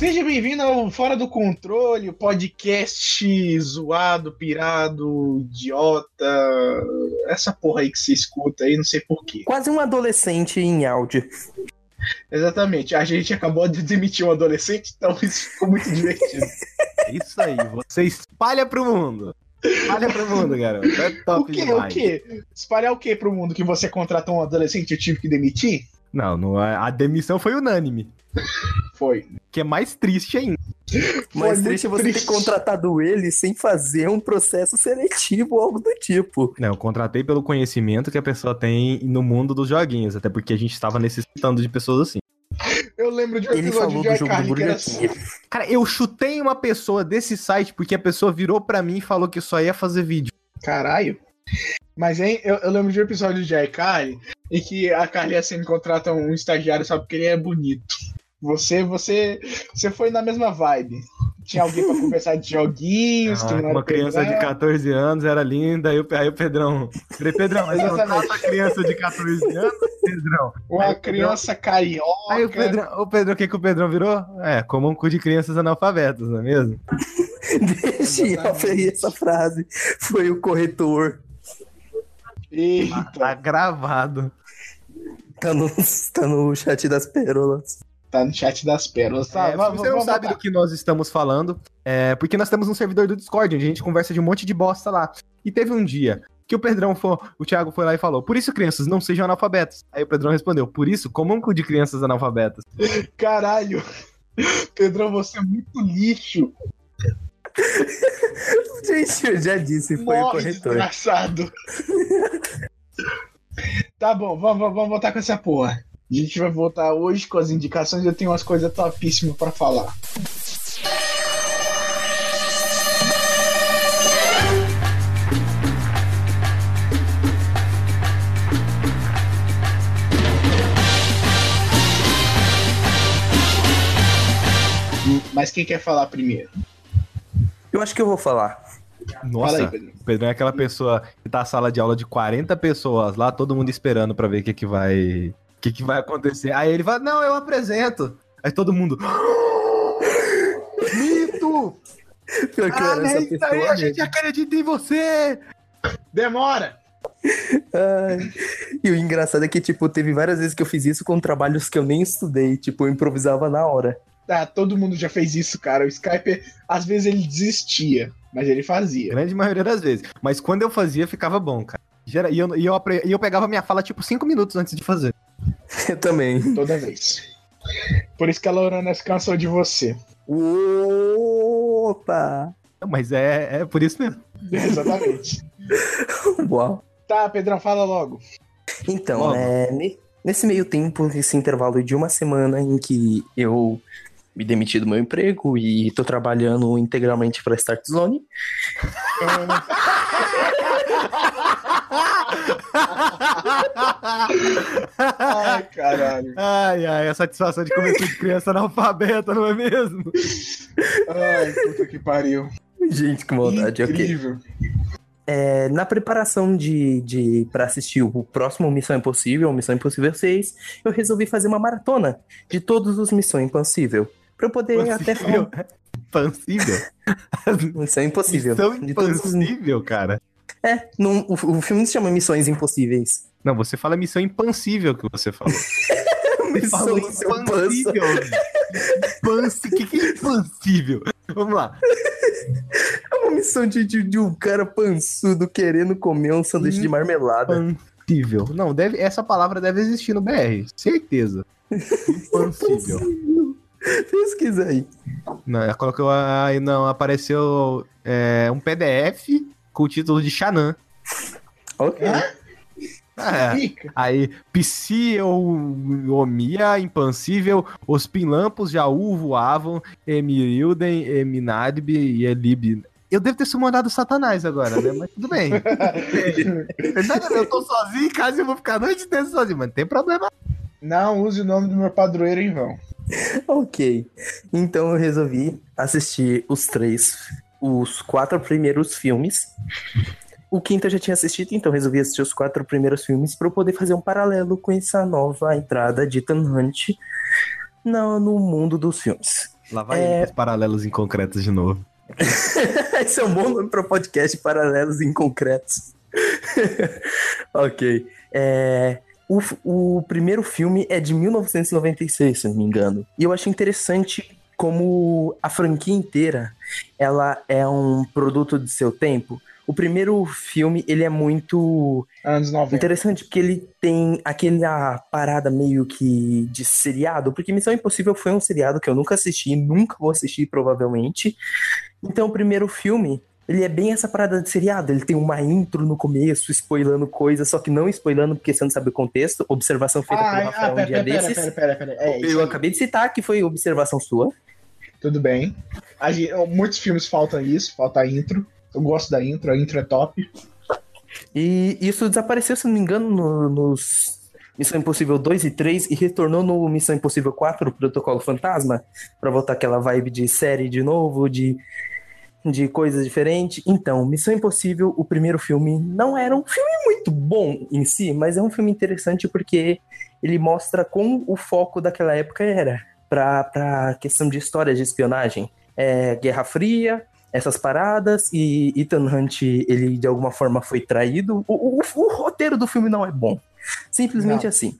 Seja bem-vindo ao Fora do Controle, o podcast zoado, pirado, idiota, essa porra aí que você escuta aí, não sei porquê. Quase um adolescente em áudio. Exatamente, a gente acabou de demitir um adolescente, então isso ficou muito divertido. É isso aí, você espalha pro mundo. Espalha pro mundo, garoto. É top o quê? demais. O quê? Espalhar o quê pro mundo? Que você contratou um adolescente e eu tive que demitir? Não, não, a a demissão foi unânime. Foi. Que é mais triste ainda. Mas Foi triste é você triste. ter contratado ele sem fazer um processo seletivo ou algo do tipo. Não, eu contratei pelo conhecimento que a pessoa tem no mundo dos joguinhos, até porque a gente estava necessitando de pessoas assim. Eu lembro de um Ele episódio falou de do jogo do Burger assim. King. Cara, eu chutei uma pessoa desse site porque a pessoa virou pra mim e falou que só ia fazer vídeo. Caralho. Mas hein, eu, eu lembro de um episódio de iCarly em que a Carly assim contrata um estagiário só porque ele é bonito. Você, você, você foi na mesma vibe. Tinha alguém pra conversar de joguinhos, Ah, uma criança de 14 anos era linda, aí o, aí o Pedrão. Falei, Pedrão, mas não trata criança de 14 anos, Pedrão. uma Aí o Pedrão- criança carioca. Aí o Pedrão, o Pedrão, o que, que o Pedrão virou? É, como um cu de crianças analfabetas, não é mesmo? Deixa eu aferir essa frase. Foi o corretor. Eita. Tá gravado. Tá no, tá no chat das pérolas. Tá no chat das pérolas. Tá, É, vamos, você não vamos sabe voltar. do que nós estamos falando, é porque nós temos um servidor do Discord, onde a gente conversa de um monte de bosta lá. E teve um dia que o Pedrão foi, o Thiago foi lá e falou: Por isso, crianças, não sejam analfabetos. Aí o Pedrão respondeu: Por isso, comam um cu de crianças analfabetas. Caralho. Pedrão, você é muito lixo. Gente, eu já disse, foi o Morre, corretor. desgraçado. tá bom, vamos, vamos, vamos voltar com essa porra. A gente vai voltar hoje com as indicações. Eu tenho umas coisas topíssimas pra falar. Mas quem quer falar primeiro? Eu acho que eu vou falar. Nossa, Fala aí, Pedro. o Pedrão é aquela pessoa que tá na sala de aula de 40 pessoas lá, todo mundo esperando pra ver o que, que vai. O que, que vai acontecer. Aí ele fala: Não, eu apresento. Aí todo mundo. Mito! Que eu Ah, era é essa isso pessoa. aí, a gente acredita em você! Demora! Ai. E o engraçado é que, tipo, teve várias vezes que eu fiz isso com trabalhos que eu nem estudei. Tipo, eu improvisava na hora. Ah, todo mundo já fez isso, cara. O Skype, às vezes ele desistia, mas ele fazia. Grande maioria das vezes. Mas quando eu fazia, ficava bom, cara. E eu, e eu, e eu pegava minha fala, tipo, 5 minutos antes de fazer. Eu também. Toda vez. Por isso que a Lorana se cansou de você. Opa! Mas é, é por isso mesmo. Exatamente. Uau. Tá, Pedrão, fala logo. Então, Logo. é, ne- nesse meio tempo, nesse intervalo de uma semana em que eu me demiti do meu emprego e tô trabalhando integralmente para Start Zone. Ai, caralho. Ai, ai, a satisfação de comer tudo de criança analfabeta, não é mesmo? Ai, puta que pariu. Gente, que maldade. Incrível. É, na preparação de, de para assistir o próximo Missão Impossível, Missão Impossível 6, eu resolvi fazer uma maratona de todos os Missão Impossível. Pra eu poder até Pansível. falar. Pansível? Missão Impossível. Missão de todos cara. É, o, o filme se chama Missões Impossíveis. Não, você fala missão impansível que você falou. Missão impansível. Pansi, o que, que é impansível? Vamos lá. É uma missão de, de, de um cara pançudo querendo comer um sanduíche de marmelada. Impansível. Não, deve, essa palavra deve existir no BR. Certeza. Impansível. Pesquisa aí. Não, colocou aí, não, apareceu é, um PDF com o título de Xanã. Ok. É, Fica. aí, Psiomia, Impansível, os Pinlampos já voavam, Emirilden, Eminadib e Elib. Eu devo ter summonado Satanás agora, né? Mas tudo bem. Eu tô sozinho em casa e vou ficar a noite inteira sozinho, mas não tem problema. Não use o nome do meu padroeiro em vão. Ok. Então eu resolvi assistir os três, os quatro primeiros filmes. O quinto eu já tinha assistido, então resolvi assistir os quatro primeiros filmes para eu poder fazer um paralelo com essa nova entrada de Ethan Hunt no, no mundo dos filmes. Lá vai É. os paralelos inconcretos de novo. Esse é um bom nome para podcast paralelos inconcretos. ok. É, o, o primeiro filme é de 1996, se não me engano. E eu acho interessante como a franquia inteira ela é um produto de seu tempo. O primeiro filme ele é muito Anos 90. Interessante porque ele tem aquela parada meio que de seriado, porque Missão Impossível foi um seriado que eu nunca assisti, nunca vou assistir provavelmente. Então o primeiro filme, ele é bem essa parada de seriado, ele tem uma intro no começo, spoilando coisas, só que não spoilando porque você não sabe o contexto, observação feita pelo Ah, Rafael ah, um pera, dia pera, pera, desses. pera, pera, pera. É, isso eu acabei de citar que foi observação sua. Tudo bem. Gente- muitos filmes faltam isso, falta a intro. Eu gosto da intro, a intro é top. E isso desapareceu, se não me engano, no- nos Missão Impossível 2 e 3 e retornou no Missão Impossível 4, Protocolo Fantasma, pra voltar aquela vibe de série de novo, de, de coisas diferentes. Então, Missão Impossível, o primeiro filme, não era um filme muito bom em si, mas é um filme interessante porque ele mostra como o foco daquela época era pra questão de história de espionagem. É, Guerra Fria, essas paradas e Ethan Hunt, ele de alguma forma foi traído. O, o- o roteiro do filme não é bom. Simplesmente Não. assim.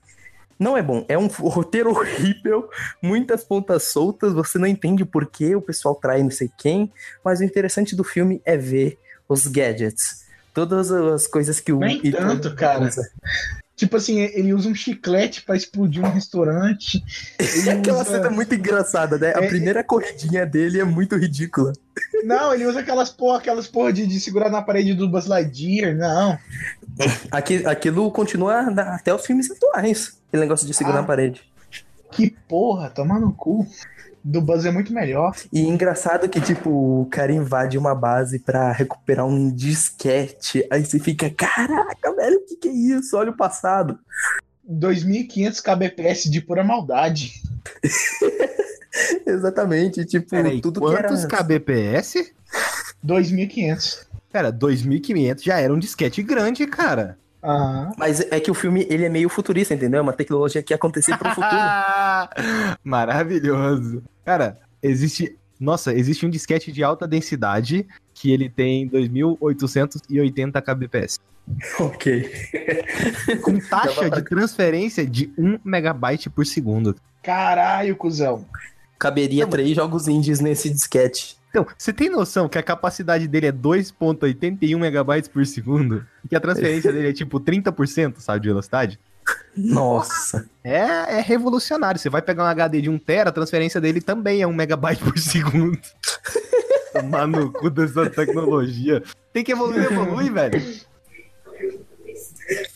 Não é bom. É um roteiro horrível, muitas pontas soltas, você não entende por que o pessoal trai não sei quem, mas o interessante do filme é ver os gadgets. Todas as coisas que o Nem Ethan tanto, cara. usa. Tipo assim, ele usa um chiclete pra explodir um restaurante. Ele Aquela usa- cena é muito engraçada, né? A É- primeira corridinha dele é muito ridícula. Não, ele usa aquelas porra, aquelas porra de, de segurar na parede do Buzz Lightyear. Não. Aqui- aquilo continua até os filmes atuais. Aquele negócio de segurar Ah. na parede. Que porra, toma no cu. Do Buzz é muito melhor. E engraçado que, tipo, o cara invade uma base pra recuperar um disquete. Aí você fica, caraca, velho, o que, que é isso? Olha o passado. 2.500 kbps de pura maldade. Exatamente, tipo, Peraí, tudo que era. quantos kbps? 2.500. Cara, 2.500 já era um disquete grande, cara. Mas é que o filme, ele é meio futurista, entendeu? É uma tecnologia que ia acontecer pro futuro. Maravilhoso. Cara, existe. Nossa, existe um disquete de alta densidade que ele tem 2.880 kbps. ok. Com taxa de transferência de 1 megabyte por segundo. Caralho, cuzão. Caberia Não, mas- três jogos indies nesse disquete. Então, você tem noção que a capacidade dele é 2.81 megabytes por segundo? E que a transferência dele é tipo 30%, sabe, de velocidade? Nossa. É, é revolucionário. Você vai pegar um HD de 1 tera, a transferência dele também é 1 megabyte por segundo. Tomar no cu dessa tecnologia. Tem que evoluir, evolui, velho.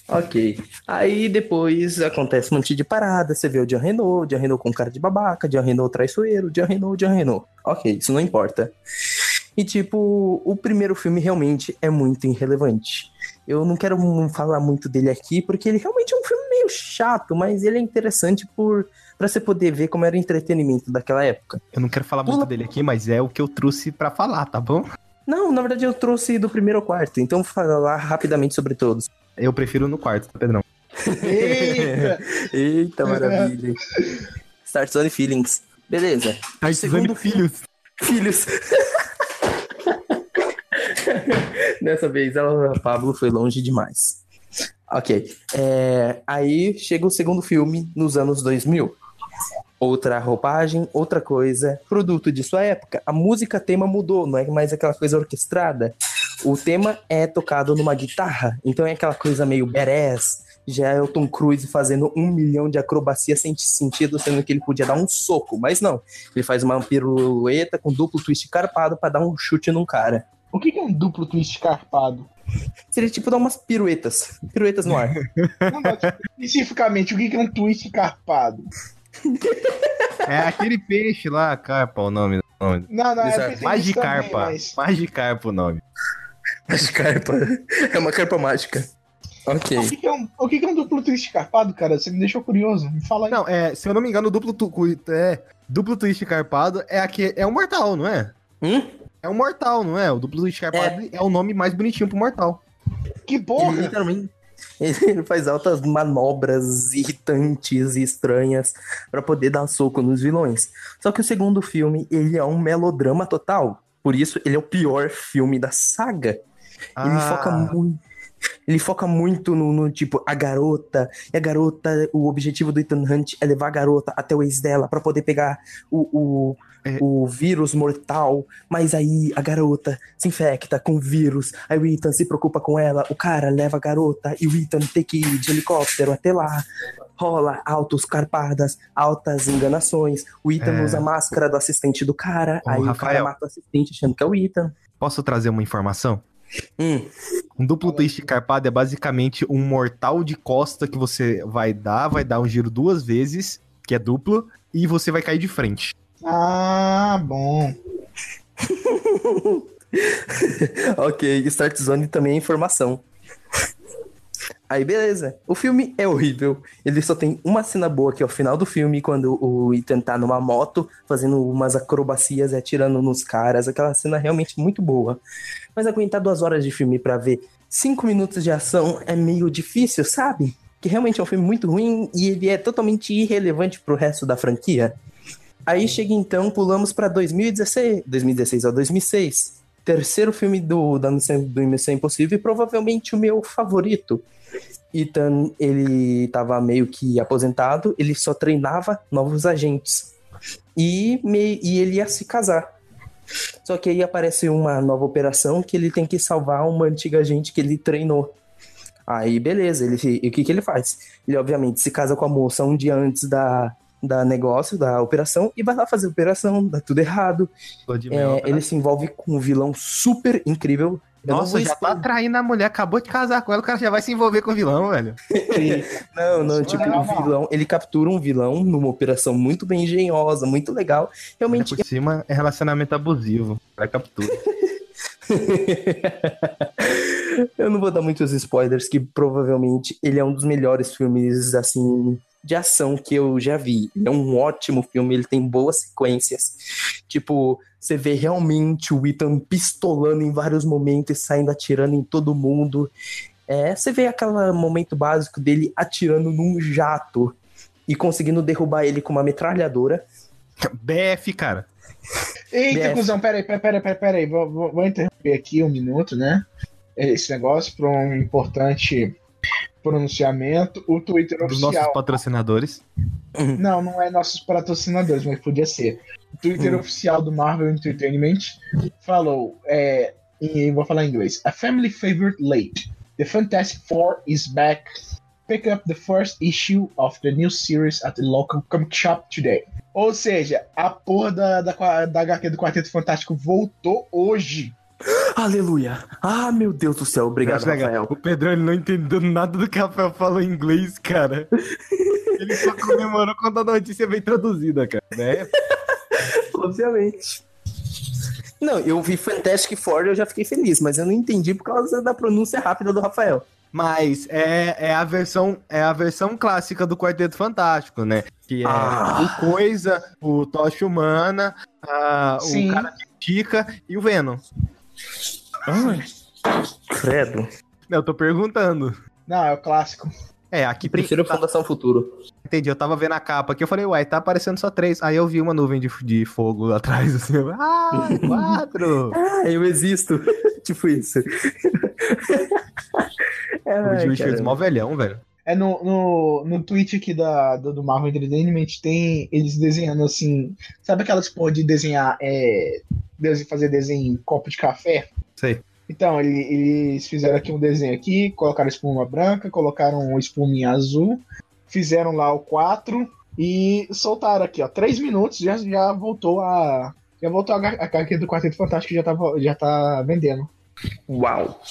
Ok. Aí depois acontece um monte de parada, você vê o Jean Renault, Jean Renault com cara de babaca, Jean Renault traiçoeiro, Jean Renault, Jean Renault. Ok, isso não importa. E tipo, o primeiro filme realmente é muito irrelevante. Eu não quero falar muito dele aqui, porque ele realmente é um filme meio chato, mas ele é interessante por para você poder ver como era o entretenimento daquela época. Eu não quero falar Pula- muito dele aqui, mas é o que eu trouxe pra falar, tá bom? Não, na verdade eu trouxe do primeiro ao quarto, então vou falar rapidamente sobre todos. Eu prefiro no quarto, tá, Pedrão? Eita! Eita, maravilha. Start Zone Feelings. Beleza. Segundo filhos. Filhos. Dessa vez ela, a Pablo foi longe demais. Ok. É, aí chega o segundo filme nos anos 2000. Outra roupagem, outra coisa, produto de sua época. A música tema mudou, não é mais aquela coisa orquestrada. O tema é tocado numa guitarra, então é aquela coisa meio badass. Já é o Tom Cruise fazendo um milhão de acrobacia sem sentido, sendo que ele podia dar um soco, mas não. Ele faz uma pirueta com duplo twist carpado pra dar um chute num cara. O que é um duplo twist carpado? Seria tipo dar umas piruetas. Piruetas no ar. Não, mas, especificamente, o que é um twist carpado? É aquele peixe lá, carpa, o nome. O nome. Não, não, nisso Magicarpa. também, mas... Magicarpa o nome. Mas carpa. É uma carpa mágica. Ok. O que, que é um, o que, que é um duplo twist carpado, cara? Você me deixou curioso. Me fala aí. Não, é, se eu não me engano, o duplo, tu, é, duplo twist carpado é, aqui, é um mortal, não é? Hum? É um mortal, não é? O duplo twist carpado é, o nome mais bonitinho pro mortal. Que porra! literalmente. Ele faz altas manobras mutantes e estranhas pra poder dar soco nos vilões. Só que o segundo filme, ele é um melodrama total. Por isso, ele é o pior filme da saga. Ele Ah. foca muito. Ele foca muito no, no, tipo, a garota. E a garota, o objetivo do Ethan Hunt é levar a garota até o ex dela pra poder pegar o, o, É. o vírus mortal. Mas aí a garota se infecta com o vírus. Aí o Ethan se preocupa com ela. O cara leva a garota e o Ethan tem que ir de helicóptero até lá. Rola altos carpadas, altas enganações. O Ethan É. usa a máscara do assistente do cara. Ô, aí o cara Rafael. mata o assistente achando que é o Ethan. Posso trazer uma informação? Hum. Um duplo twist carpado é basicamente um mortal de costa que você vai dar, vai dar um giro duas vezes, que é duplo, e você vai cair de frente. Ah, bom. ok, Start Zone também é informação. Aí, beleza. O filme é horrível. Ele só tem uma cena boa que é o final do filme, quando o Ethan tá numa moto, fazendo umas acrobacias e atirando nos caras. Aquela cena realmente muito boa. Mas aguentar duas horas de filme pra ver cinco minutos de ação é meio difícil, sabe? Que realmente é um filme muito ruim e ele é totalmente irrelevante pro resto da franquia. Aí chega então, pulamos pra 2016, 2016 ou 2006. Terceiro filme do, da do Missão Impossível e provavelmente o meu favorito. Ethan, ele tava meio que aposentado, ele só treinava novos agentes. E, me, e ele ia se casar. Só que aí aparece uma nova operação que ele tem que salvar uma antiga agente que ele treinou. Aí, beleza, ele, e o que, que ele faz? Ele, obviamente, se casa com a moça um dia antes da, da negócio, da operação, e vai lá fazer a operação, dá tudo errado. É, mel, ele se envolve com um vilão super incrível. Nossa, já tá traindo a mulher, acabou de casar com ela, o cara já vai se envolver com o vilão, velho. Não, não, tipo, Não, o vilão, ele captura um vilão numa operação muito bem engenhosa, muito legal. Ainda Realmente, por cima é relacionamento abusivo. Vai captura. eu não vou dar muitos spoilers, que provavelmente ele é um dos melhores filmes, assim, de ação que eu já vi. Ele é um ótimo filme, ele tem boas sequências. Tipo, você vê realmente o Ethan pistolando em vários momentos, saindo atirando em todo mundo. É, você vê aquele momento básico dele atirando num jato e conseguindo derrubar ele com uma metralhadora. BF, cara. Eita, BF. cuzão, peraí, peraí, peraí, peraí, peraí. Vou, vou, vou interromper aqui um minuto, né? Esse negócio para um importante pronunciamento. O Twitter Dos nossos oficial. patrocinadores. Não, não é nossos patrocinadores, mas podia ser. O Twitter Hum. oficial do Marvel Entertainment falou, é, em, vou falar em inglês. A family favorite late. The Fantastic Four is back. Pick up the first issue of the new series at the local comic shop today. Ou seja, a porra da, da, da HQ do Quarteto Fantástico voltou hoje. Aleluia! Ah, meu Deus do céu, obrigado. Rafael. O Pedrão ele não entendeu nada do que o Rafael falou em inglês, cara. Ele só comemorou quando a notícia veio traduzida, cara. Né? Obviamente. Não, eu vi Fantastic Four e eu já fiquei feliz, mas eu não entendi por causa da pronúncia rápida do Rafael. Mas é, é a versão é a versão clássica do Quarteto Fantástico, né? Que é Ah. o Coisa, o Tocha Humana, a- o cara que Chica e o Venom. Ai, credo. Não, eu tô perguntando. Não, é o clássico. É, aqui tem. Prefiro tá- Fundação Futuro. entendi, eu tava vendo a capa aqui, eu falei, uai, tá aparecendo só três. Aí eu vi uma nuvem de, de fogo atrás, assim. Ah, quatro! Ah, eu existo. tipo isso. o Ai, Juiz fez caramba. mó velhão, velho. É no, no, no tweet aqui da, do, do Marvel Entertainment tem eles desenhando assim. Sabe aquelas porra de desenhar, é, fazer desenho em copo de café? Sei. Então, ele- eles fizeram aqui um desenho aqui, colocaram espuma branca, colocaram um espuminha azul, fizeram lá o 4 e soltaram aqui, ó. 3 minutos já, já voltou a. Já voltou a HQ do Quarteto Fantástico já tá, já tá vendendo. Uau.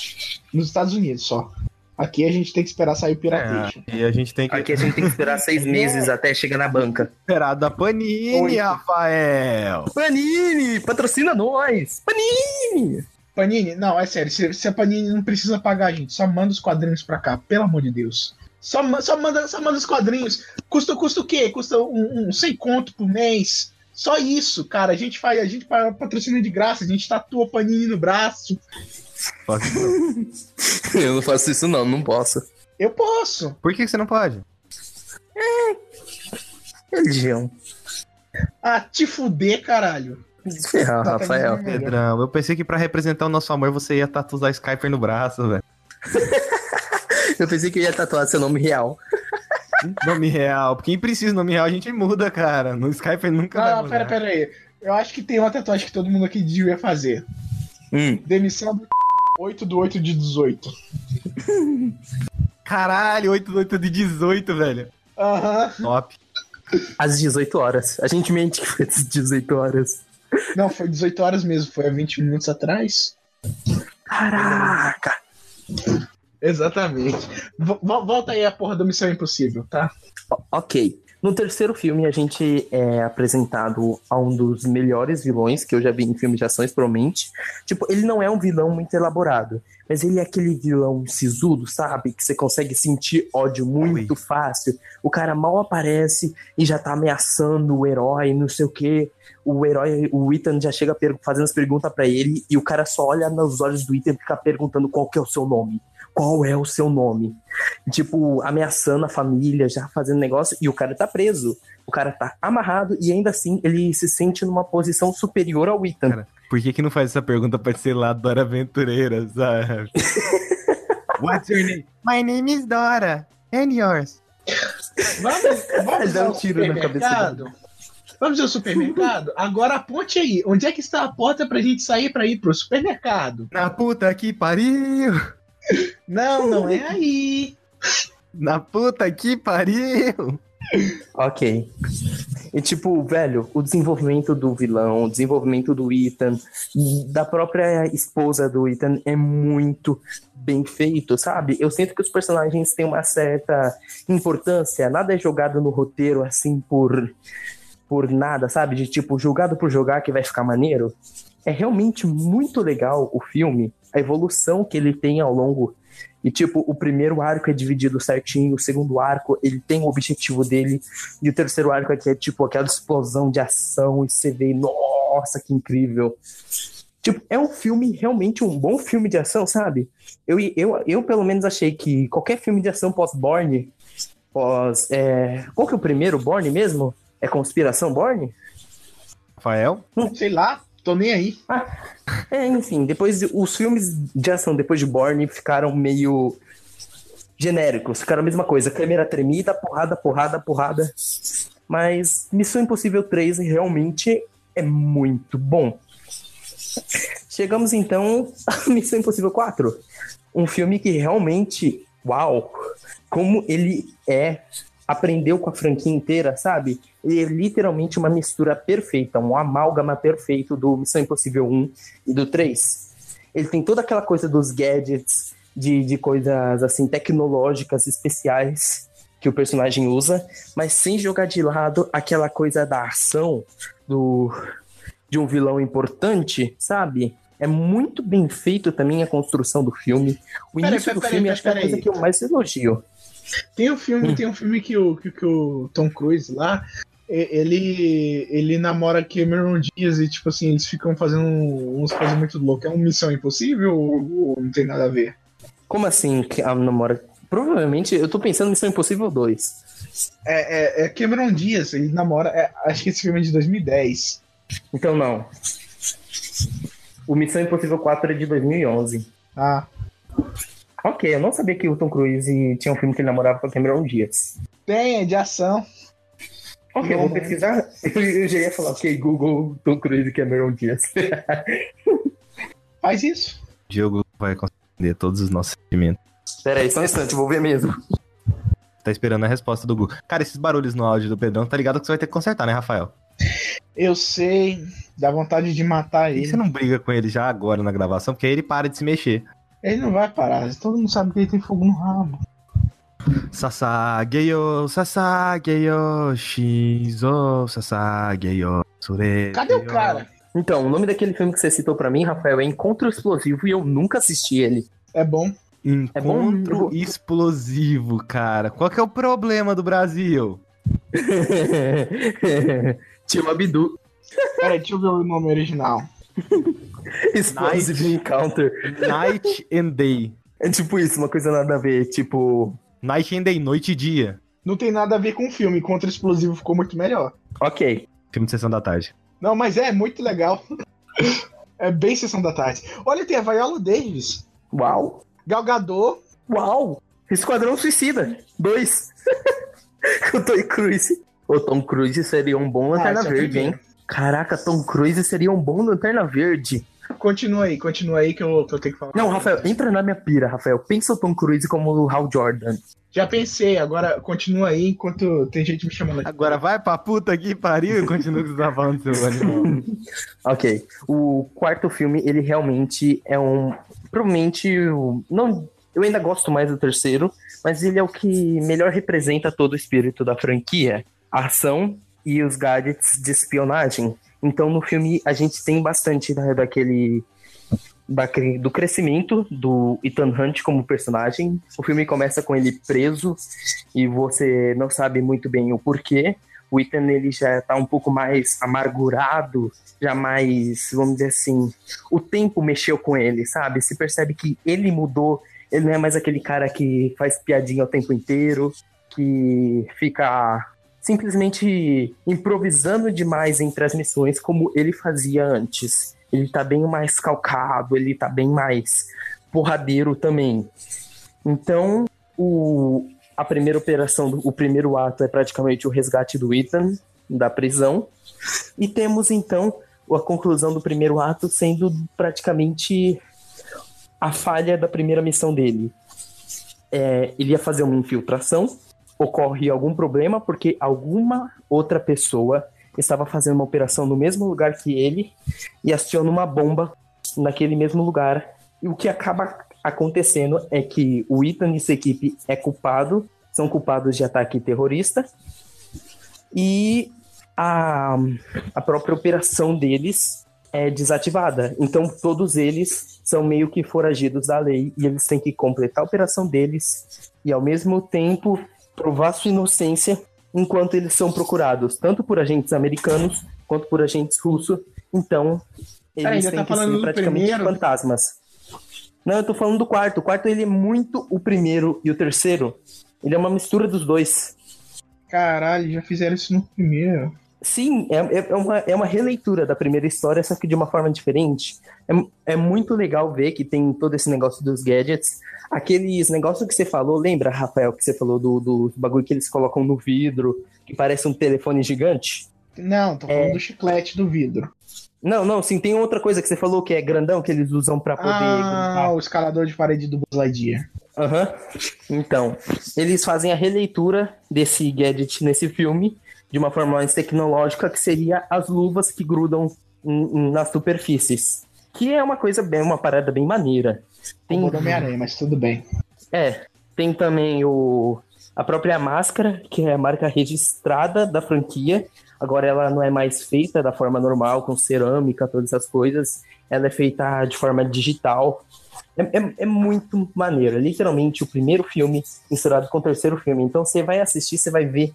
Nos Estados Unidos só. Aqui a gente tem que esperar sair o pirateio. É, e a gente tem que Aqui a gente tem que esperar seis meses até chegar na banca. esperar da Panini, Oito. Rafael. Panini, patrocina nós. Panini. Panini, não, é sério, se, se a Panini não precisa pagar a gente, só manda os quadrinhos pra cá, pelo amor de Deus. Só, só, manda, só manda os quadrinhos. Custa, custa o quê? Custa um, um 100 conto por mês. Só isso, cara. A gente faz, a gente pa- patrocina de graça, a gente tatua Panini no braço. Eu não faço isso não, não posso. Eu posso. Por que você não pode? Religião. Ah, te fuder, caralho. Ferrar, Tá Rafael. Pedrão, eu pensei que pra representar o nosso amor você ia tatuar Skyper no braço, velho. Eu pensei que eu ia tatuar seu nome real. Nome real. Quem precisa de nome real a gente muda, cara. No Skyper nunca vai Ah, mudar. pera, pera aí. Eu acho que tem uma tatuagem que todo mundo aqui devia fazer. Hum. Demissão do 8 do 8 de 18. Caralho, 8 do 8 de 18, velho. Aham. Top. Às 18 horas. A gente mente que foi às 18 horas. Não, foi 18 horas mesmo, foi há 20 minutos atrás. Caraca! Exatamente. Vo- volta aí a porra da Missão Impossível, tá? O- Ok. No terceiro filme, a gente é apresentado a um dos melhores vilões que eu já vi em filmes de ações, provavelmente. Tipo, ele não é um vilão muito elaborado, mas ele é aquele vilão sisudo, sabe? Que você consegue sentir ódio muito fácil. O cara mal aparece e já tá ameaçando o herói, não sei o quê. O herói, o Ethan já chega fazendo as perguntas pra ele e o cara só olha nos olhos do Ethan e fica perguntando qual que é o seu nome. Qual é o seu nome? tipo, ameaçando a família, já fazendo negócio, e o cara tá preso. O cara tá amarrado e ainda assim ele se sente numa posição superior ao Ethan. Cara, Por que que não faz essa pergunta pra ser lá Dora Aventureira, sabe? What's your name? My name is Dora. And yours? Vamos, vamos dá um ao tiro na cabeça supermercado. Vamos ao supermercado? Agora aponte aí. Onde é que está a porta pra gente sair pra ir pro supermercado? Na puta que pariu! Não, não é aí. Na puta que pariu! Ok. E tipo, velho, o desenvolvimento do vilão, o desenvolvimento do Ethan, da própria esposa do Ethan é muito bem feito, sabe? Eu sinto que os personagens têm uma certa importância, nada é jogado no roteiro assim por por nada, sabe? De tipo, jogado por jogar que vai ficar maneiro. É realmente muito legal o filme, a evolução que ele tem ao longo e, tipo, o primeiro arco é dividido certinho, o segundo arco, ele tem o objetivo dele, e o terceiro arco aqui é, tipo, aquela explosão de ação, e você vê, nossa, que incrível. Tipo, é um filme, realmente um bom filme de ação, sabe? Eu, eu, eu pelo menos, achei que qualquer filme de ação pós-Borne, pós... É... Qual que é o primeiro, Borne mesmo? É Conspiração Borne? Rafael? Sei lá, tô nem aí. É, enfim, depois de- os filmes de ação depois de Borne ficaram meio genéricos, ficaram a mesma coisa, câmera tremida, porrada, porrada, porrada. Mas Missão Impossível 3 realmente é muito bom. Chegamos então a Missão Impossível 4, um filme que realmente, uau, como ele é aprendeu com a franquia inteira, sabe? Ele é literalmente uma mistura perfeita, um amálgama perfeito do Missão Impossível 1 e do 3. Ele tem toda aquela coisa dos gadgets, de, de coisas assim tecnológicas especiais que o personagem usa, mas sem jogar de lado aquela coisa da ação do de um vilão importante, sabe? É muito bem feito também a construção do filme. O início do filme acho que é a coisa que eu mais elogio. Tem um filme, Hum. tem um filme que o, que, que o Tom Cruise lá, ele, ele namora Cameron Diaz e, tipo assim, eles ficam fazendo uns coisas muito loucas. É uma missão impossível ou, ou não tem nada a ver? Como assim que a namora? Provavelmente eu tô pensando em Missão Impossível 2. É, é, é Cameron Diaz, ele namora. é, acho que esse filme é de 2010. Então não. O Missão Impossível 4 é de 2011. Ah, Ok, eu não sabia que o Tom Cruise tinha um filme que ele namorava com a Cameron Diaz. tem, é de ação. Ok, eu vou pesquisar. Eu já ia falar, ok, Google Tom Cruise e Cameron Diaz. Faz isso. Diogo vai responder todos os nossos sentimentos. Pera aí, só um instante, vou ver mesmo. Tá esperando a resposta do Google. Cara, esses barulhos no áudio do Pedrão, tá ligado que você vai ter que consertar, né, Rafael? Eu sei, dá vontade de matar ele. você não briga com ele já agora na gravação? Porque aí ele para de se mexer. Ele não vai parar, todo mundo sabe que ele tem fogo no rabo. Sasageyo, Sasageyo, Shizo, Sasageyo, Sure. Cadê o cara? Então, o nome daquele filme que você citou pra mim, Rafael, é Encontro Explosivo e eu nunca assisti ele. É bom. Encontro É bom. explosivo, cara. Qual que é o problema do Brasil? Tio Abdu. Peraí, deixa eu ver o nome original. Explosive Encounter. Night and Day. É tipo isso, uma coisa nada a ver. Tipo, Night and Day, noite e dia. não tem nada a ver com o filme. Contra Explosivo ficou muito melhor. Ok. Filme de Sessão da Tarde. Não, mas é muito legal. é bem Sessão da Tarde. Olha, tem a Viola Davis, Uau. Galgador. Uau. Esquadrão Suicida. Dois. Com o Tom Cruise. O Tom Cruise seria um bom Lanterna Ah, é Verde, hein? Caraca, Tom Cruise seria um bom Lanterna Verde. Continua aí, continua aí que eu, que eu tenho que falar. Não, Rafael, entra na minha pira, Rafael. Pensa o Tom Cruise como o Hal Jordan. Já pensei, agora continua aí enquanto tem gente me chamando aqui. Agora vai pra puta que pariu e continua o que você tá falando, seu animal. Ok. O quarto filme, ele realmente é um. Provavelmente. Não, eu ainda gosto mais do terceiro, mas ele é o que melhor representa todo o espírito da franquia: a ação e os gadgets de espionagem. Então, no filme, a gente tem bastante né, daquele. daquele- do crescimento do Ethan Hunt como personagem. O filme começa com ele preso e você não sabe muito bem o porquê. O Ethan ele já tá um pouco mais amargurado, já mais, vamos dizer assim, o tempo mexeu com ele, sabe? Se percebe que ele mudou, ele não é mais aquele cara que faz piadinha o tempo inteiro, que fica simplesmente improvisando demais entre as missões como ele fazia antes. Ele tá bem mais calcado, ele tá bem mais porradeiro também. Então, o, a primeira operação, o primeiro ato é praticamente o resgate do Ethan da prisão. E temos então a conclusão do primeiro ato sendo praticamente a falha da primeira missão dele. É, ele ia fazer uma infiltração, ocorre algum problema porque alguma outra pessoa estava fazendo uma operação no mesmo lugar que ele e aciona uma bomba naquele mesmo lugar. E o que acaba acontecendo é que o Ethan e sua equipe é culpado, são culpados de ataque terrorista e a, a própria operação deles é desativada. Então todos eles são meio que foragidos da lei e eles têm que completar a operação deles e ao mesmo tempo provar sua inocência enquanto eles são procurados, tanto por agentes americanos quanto por agentes russos. Então, eles ainda têm tá que ser praticamente primeiro? fantasmas. Não, eu tô falando do quarto. O quarto ele é muito o primeiro e o terceiro. Ele é uma mistura dos dois. Caralho, já fizeram isso no primeiro. Sim, é, é- é uma, é uma releitura da primeira história, só que de uma forma diferente. É, é muito legal ver que tem todo esse negócio dos gadgets. Aqueles negócios que você falou, lembra, Rafael, que você falou do, do bagulho que eles colocam no vidro, que parece um telefone gigante? Não, tô falando É. do chiclete do vidro. Não, não, sim, tem outra coisa que você falou que é grandão, que eles usam pra poder. Ah, o escalador de parede do Buzz Lightyear. Aham. Então, eles fazem a releitura desse gadget nesse filme de uma forma mais tecnológica, que seria as luvas que grudam nas superfícies. Que é uma coisa bem, uma parada bem maneira. Tem, do Homem-Aranha, mas tudo bem. é, tem também o, a própria máscara, que é a marca registrada da franquia. Agora ela não é mais feita da forma normal, com cerâmica, todas essas coisas. Ela é feita de forma digital. É, é- é muito maneiro. É literalmente o primeiro filme misturado com o terceiro filme. Então você vai assistir, você vai ver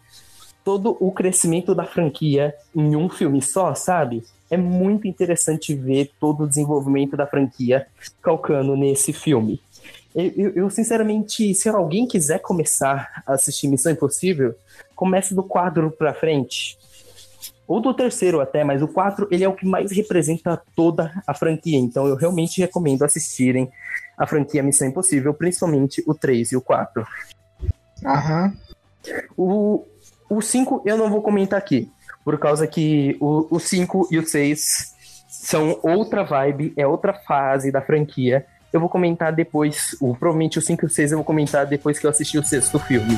todo o crescimento da franquia em um filme só, sabe? É muito interessante ver todo o desenvolvimento da franquia calcando nesse filme. Eu, eu- eu, sinceramente, se alguém quiser começar a assistir Missão Impossível, comece do quadro pra frente. Ou do terceiro até, mas o 4 ele é o que mais representa toda a franquia. Então eu realmente recomendo assistirem a franquia Missão Impossível, principalmente o 3 e o 4. Aham. O, o 5 eu não vou comentar aqui, por causa que o, o 5 e o 6 são outra vibe, é outra fase da franquia. Eu vou comentar depois, o, provavelmente o 5 e o 6 eu vou comentar depois que eu assistir o sexto filme.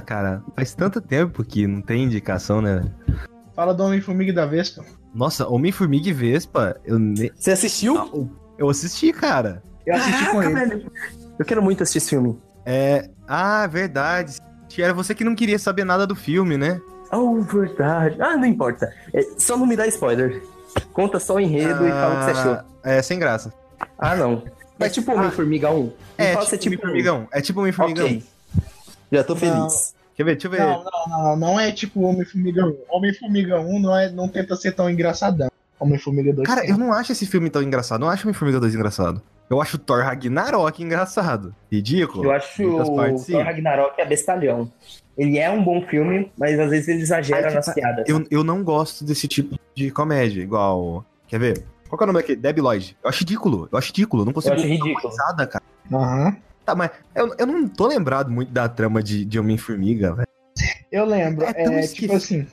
Nossa, cara, faz tanto tempo que não tem indicação, né? Fala do Homem-Formiga e da Vespa. Nossa, Homem-Formiga e Vespa, eu, ne... Você assistiu? Ah, eu assisti, cara. Eu assisti com ele. velho. Eu quero muito assistir esse filme. É. Ah, verdade. Era você que não queria saber nada do filme, né? Oh, verdade. Ah, não importa. É, só não me dá spoiler. Conta só o enredo e fala o que você achou. É, sem graça. Ah, não. É tipo Homem-Formiga 1. Me É, fala se tipo, Homem-Formigão. É tipo Homem-Formigão. Ok. Já tô feliz. Quer ver? Deixa eu ver. Não, não, não, não é tipo Homem-Formiga 1. Homem-Formiga 1 não, é, não tenta ser tão engraçadão. Homem-Formiga 2 Cara, eu não acho esse filme tão engraçado. Não acho Homem-Formiga 2 engraçado. Eu acho Thor Ragnarok engraçado. Ridículo. Eu acho partes, sim. Thor Ragnarok é bestalhão. Ele é um bom filme, mas às vezes ele exagera Ai, nas piadas. Eu, eu não gosto desse tipo de comédia, igual. Quer ver? Qual que é o nome daquele? Debbie Lloyd. Eu acho ridículo. Eu acho ridículo. Eu não consigo acho dar uma ridículo. risada, cara. Aham. Tá, mas eu, eu não tô lembrado muito da trama de, de Homem-Formiga, velho. Eu lembro, É é, tipo assim.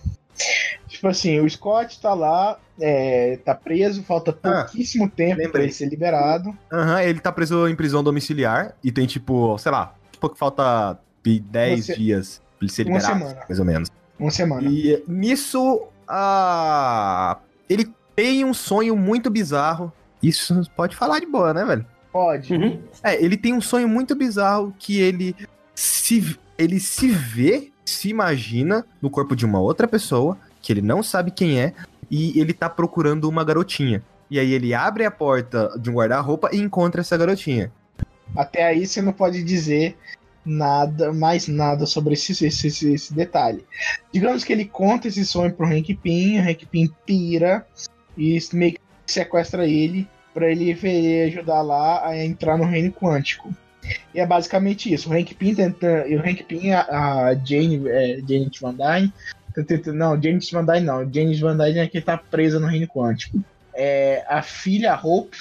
Tipo assim, o Scott tá lá, é, tá preso, falta Ah, pouquíssimo tempo pra lembrei. ele ser liberado. Aham, ele tá preso em prisão domiciliar e tem, tipo, sei lá, tipo que falta 10 Você- dias pra ele ser Uma liberado, semana. mais ou menos. Uma semana. E nisso, ah, ele tem um sonho muito bizarro. Isso pode falar de boa, né, velho? Pode. Uhum. É, ele tem um sonho muito bizarro que ele se, ele se vê, se imagina no corpo de uma outra pessoa, que ele não sabe quem é, e ele tá procurando uma garotinha. E aí ele abre a porta de um guarda-roupa e encontra essa garotinha. Até aí você não pode dizer nada, mais nada sobre esse, esse, esse, esse detalhe. Digamos que ele conta esse sonho pro Hank Pym, o Hank Pym pira e meio que sequestra ele pra ele ver- ajudar lá a entrar no reino quântico. E é basicamente isso. O Hank Pym tenta. E o Hank Pym, a, a Jane, é, Janet Van Dyne. tá tentando- Não, Janet Van Dyne não. Janet Van Dyne é que tá presa no reino quântico. É, a filha Hope.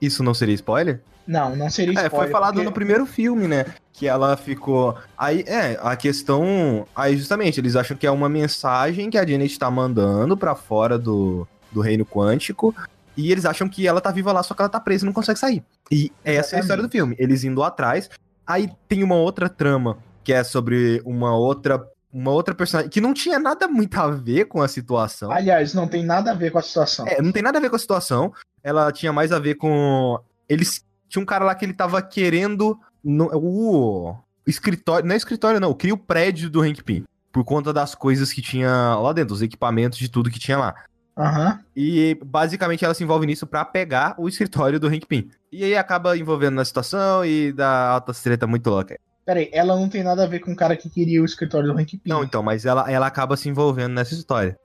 Isso não seria spoiler? Não, não seria É, spoiler. foi falado porque- no primeiro filme, né? Que ela ficou. Aí, é, a questão. Aí, justamente, eles acham que é uma mensagem que a Janet tá mandando pra fora do, do reino quântico. E eles acham que ela tá viva lá, só que ela tá presa e não consegue sair. E essa é a história do filme. Eles indo atrás. Aí tem uma outra trama, que é sobre uma outra. Uma outra personagem que não tinha nada muito a ver com a situação. Aliás, não tem nada a ver com a situação. É, não tem nada a ver com a situação. Ela tinha mais a ver com. Eles. Tinha um cara lá que ele tava querendo. No, o escritório. Não é escritório, não. Cria o prédio do Hank Pym. Por conta das coisas que tinha lá dentro, os equipamentos de tudo que tinha lá. Aham. E basicamente ela se envolve nisso pra pegar o escritório do Hank Pym. E aí acaba envolvendo na situação e dá alta treta muito louca. Peraí, ela não tem nada a ver com o cara que queria o escritório do Hank Pym. Não, então, mas ela, ela acaba se envolvendo nessa história.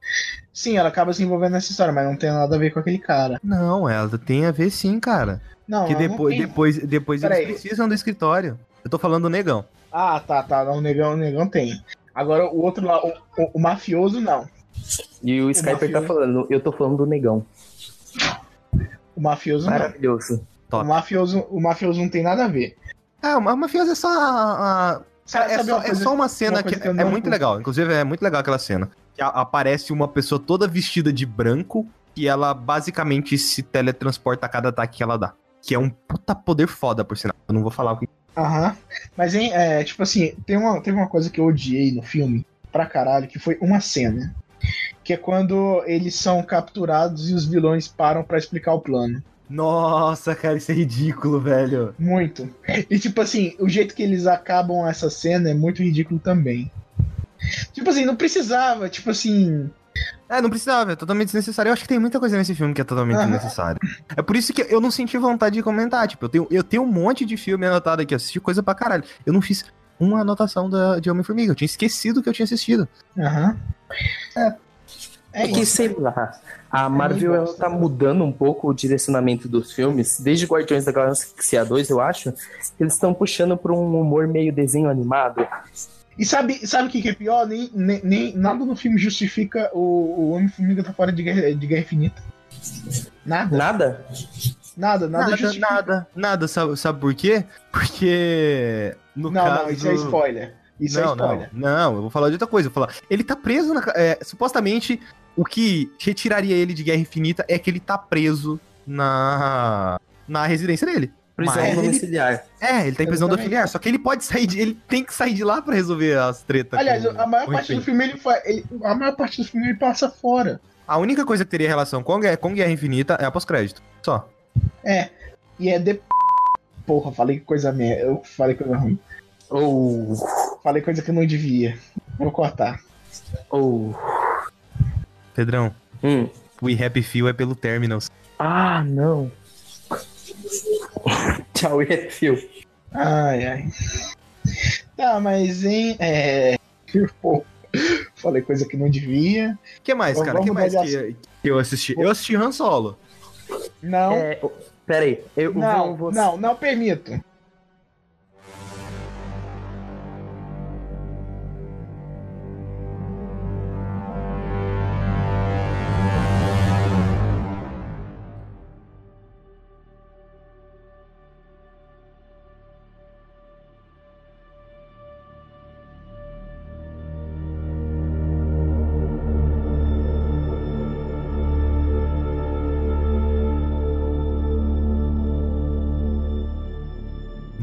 Sim, ela acaba se envolvendo nessa história, mas não tem nada a ver com aquele cara. Não, ela tem a ver sim, cara. Não, Porque ela não depois, depois, depois eles precisam do escritório. Eu tô falando do negão. Ah, tá, tá. Não, o negão, o negão tem. Agora o outro lá, o, o- o mafioso não. E o Skyper tá falando, eu tô falando do negão. O mafioso não. Maravilhoso. Top. O mafioso, o mafioso não tem nada a ver. Ah, o mafioso é só a, a- é, só, uma coisa- é só uma cena uma que, que é não- muito legal. Inclusive, é muito legal aquela cena. Que a- aparece uma pessoa toda vestida de branco e ela basicamente se teletransporta a cada ataque que ela dá. Que é um puta poder foda, por sinal. Eu não vou falar o que. Aham. Mas, hein, é, tipo assim, tem uma, teve uma coisa que eu odiei no filme, pra caralho, que foi uma cena. Que é quando eles são capturados e os vilões param pra explicar o plano. Nossa, cara, isso é ridículo, velho. Muito. E tipo assim, o jeito que eles acabam essa cena é muito ridículo também. Tipo assim, não precisava, tipo assim. É, não precisava, é totalmente desnecessário. Eu acho que tem muita coisa nesse filme que é totalmente desnecessária. É por isso que eu não senti vontade de comentar. Tipo, eu tenho, eu tenho um monte de filme anotado aqui, assisti coisa pra caralho. Eu não fiz uma anotação da, de Homem-Formiga. Eu tinha esquecido que eu tinha assistido. Aham. É. É, É que, isso. sei lá, a Marvel ela tá mudando um pouco o direcionamento dos filmes. Desde Guardiões da Galáxia 2, eu acho, eles estão puxando pra um humor meio desenho animado. E sabe, sabe o que, que é pior? Nem, nem, nem- nada no filme justifica o, o Homem-Formiga tá fora de guerra, de guerra infinita. Nada, Nada? nada, nada, Nada, justifica. nada, nada. Sabe, sabe por quê? Porque. No Não, caso... não, isso é spoiler. Isso não, é spoiler. Não, não, eu vou falar de outra coisa. Eu vou falar. Ele tá preso na. é, supostamente, o que retiraria ele de Guerra Infinita é que ele tá preso na. na residência dele. Prisão Mas ele- domiciliar. É, ele tá em prisão domiciliar, só que ele pode sair de. Ele tem que sair de lá pra resolver as tretas. Aliás, com- a maior parte do filme ele faz. ele- a maior parte do filme ele passa fora. A única coisa que teria relação com, Guerra- com Guerra Infinita é a pós-crédito. Só. É. E é de. Porra, falei coisa merda. Eu falei coisa ruim. Ou. Falei coisa que eu não devia. Vou cortar. Oh. Pedrão, Hum. o Happy Feel é pelo Terminals. Ah, não. Tchau, Redfield. Ai, ai. Tá, mas em. É. Pô, falei coisa que não devia. O que mais, cara? O que mais que, que eu assisti? Eu assisti Han Solo. Não. É, peraí, eu não, vou, vou- não, não permito.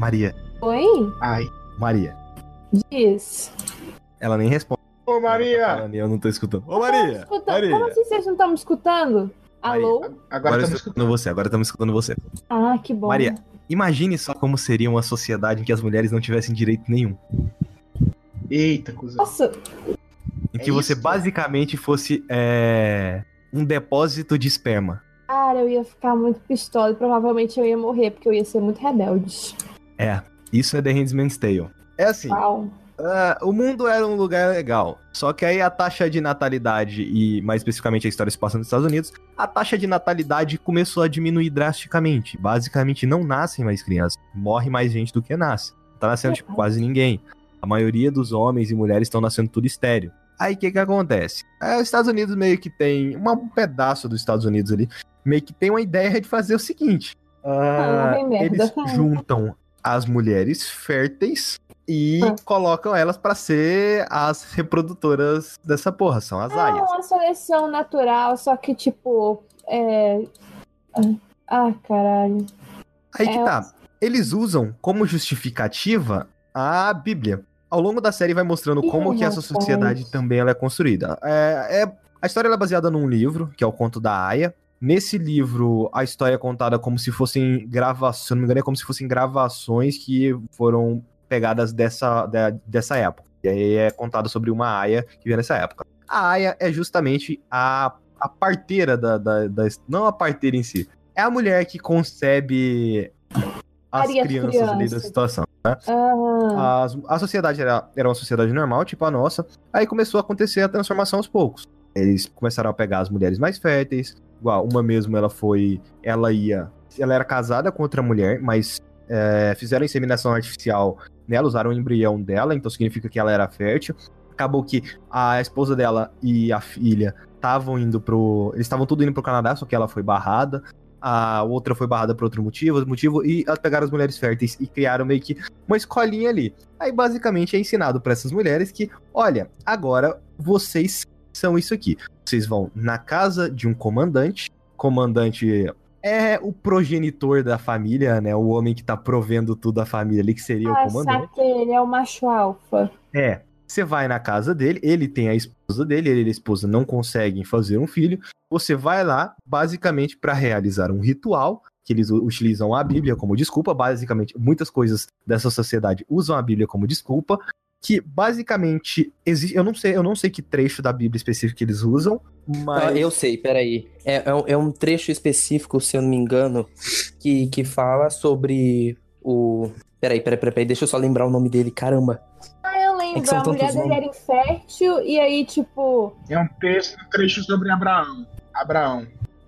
Maria. Oi? Ai. Maria. Diz. Ela nem responde. Ô, Maria! Falando, Eu não tô escutando. Ô, Tô Maria! escutando. Maria! Como assim vocês não estão me escutando? Alô? Agora Agora eu estamos escutando você, agora estamos escutando você. Ah, que bom. Maria. Imagine só como seria uma sociedade em que as mulheres não tivessem direito nenhum. Eita, cuzão. Nossa, Em É que você isso? basicamente fosse é, um depósito de esperma. cara, eu ia ficar muito pistola e provavelmente eu ia morrer, porque eu ia ser muito rebelde. É, isso é The Handmaid's Tale. É assim, Uau. ah, o mundo era um lugar legal. Só que aí a taxa de natalidade, e mais especificamente a história se passa nos Estados Unidos, a taxa de natalidade começou a diminuir drasticamente. Basicamente, não nascem mais crianças. Morre mais gente do que nasce. Tá nascendo, tipo, quase ninguém. A maioria dos homens e mulheres estão nascendo tudo estéreo. Aí o que que acontece? É, os Estados Unidos meio que tem. uma- um pedaço dos Estados Unidos ali, meio que tem uma ideia de fazer o seguinte. Ah, ah, merda. eles juntam as mulheres férteis e Ah. colocam elas pra ser as reprodutoras dessa porra, são as É aias. uma seleção natural, só que tipo. É. Ah, caralho. Aí que é- tá. Eles usam como justificativa a Bíblia. Ao longo da série vai mostrando Ih, como que essa sociedade também ela é construída. É, é- a história é baseada num livro, que é o Conto da Aya. Nesse livro, a história é contada como se fossem gravações, se não me engano, é como se fossem gravações que foram pegadas dessa, da- dessa época. E aí é contado sobre uma Aya que veio nessa época. A Aya é justamente a, a parteira da, da, da- Não a parteira em si. É a mulher que concebe as Paria as crianças ali da crianças. situação. Ah, As- a sociedade era, era uma sociedade normal, tipo a nossa. Aí começou a acontecer a transformação aos poucos. Eles começaram a pegar as mulheres mais férteis. Igual, uma mesmo, ela foi. Ela ia. Ela era casada com outra mulher, mas é, fizeram inseminação artificial nela, usaram o embrião dela, então significa que ela era fértil. Acabou que a esposa dela e a filha estavam indo pro. Eles estavam tudo indo pro Canadá, só que ela foi barrada. A outra foi barrada por outro motivo, motivo, e elas pegaram as mulheres férteis e criaram meio que uma escolinha ali. Aí basicamente é ensinado para essas mulheres que, olha, agora vocês são isso aqui. Vocês vão na casa de um comandante. Comandante é o progenitor da família, né? O homem que tá provendo tudo da família ali, que seria ah o comandante. saquei, ele é o macho alfa. É. Você vai na casa dele, ele tem a esposa dele, ele e a esposa não conseguem fazer um filho. Você vai lá, basicamente, para realizar um ritual, que eles utilizam a Bíblia como desculpa. Basicamente, muitas coisas dessa sociedade usam a Bíblia como desculpa. Que basicamente existe. Eu não sei, eu não sei que trecho da Bíblia específico que eles usam, Ah, mas. eu sei, peraí. É, é, um- é um trecho específico, se eu não me engano, que, que fala sobre o. Peraí, peraí, peraí, peraí, deixa eu só lembrar o nome dele, caramba. Ah, eu É lembro, que são a mulher dele era infértil e aí, tipo. É um texto, um trecho sobre Abraão. Abraão.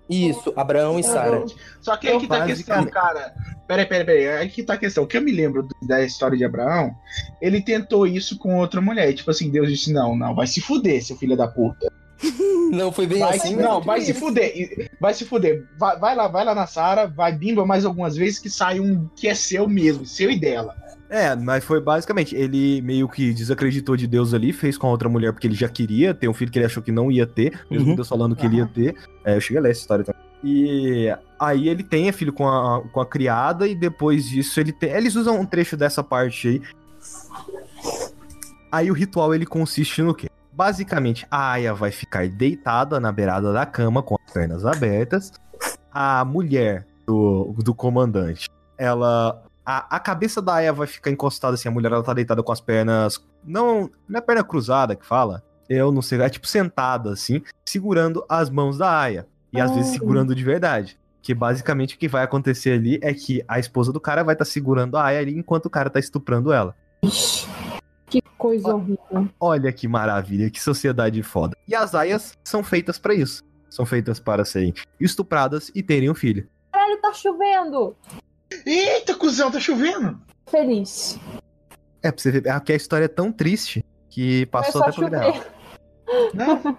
Isso, Abraão e Sara. Só que aí que tá a questão, cara. Peraí, peraí, peraí. Aí que tá a questão. O que eu me lembro da história de Abraão, ele tentou isso com outra mulher. Tipo assim, Deus disse: não, não, vai se fuder, seu filho da puta. Não foi bem Vai, assim, não, vai se fuder. Vai se fuder. Vai, vai lá, vai lá na Sara, vai bimba mais algumas vezes que sai um que é seu mesmo, seu e dela. É, mas foi basicamente, ele meio que desacreditou de Deus ali, fez com a outra mulher porque ele já queria ter um filho que ele achou que não ia ter, mesmo Uhum. Deus falando que ele ia ter. É, eu cheguei a ler essa história também. E aí ele tem filho com a, com a criada e depois disso ele tem... Eles usam um trecho dessa parte aí. Aí o ritual ele consiste no quê? Basicamente, a Aya vai ficar deitada na beirada da cama com as pernas abertas. A mulher do, do comandante, ela a, a cabeça da Aya vai ficar encostada assim, a mulher ela tá deitada com as pernas. Não, não é perna cruzada que fala. eu não sei, é tipo sentada assim, segurando as mãos da Aya. E às vezes Ah. segurando de verdade. Que basicamente o que vai acontecer ali é que a esposa do cara vai estar segurando a Aya ali enquanto o cara tá estuprando ela. Ixi, Que coisa horrível. Olha que maravilha, que sociedade foda. E as aias são feitas pra isso. São feitas para serem estupradas e terem um filho. Caralho, tá chovendo! Eita, cuzão, tá chovendo. Feliz. É, pra você ver, é que a história é tão triste que passou até ideal. Não.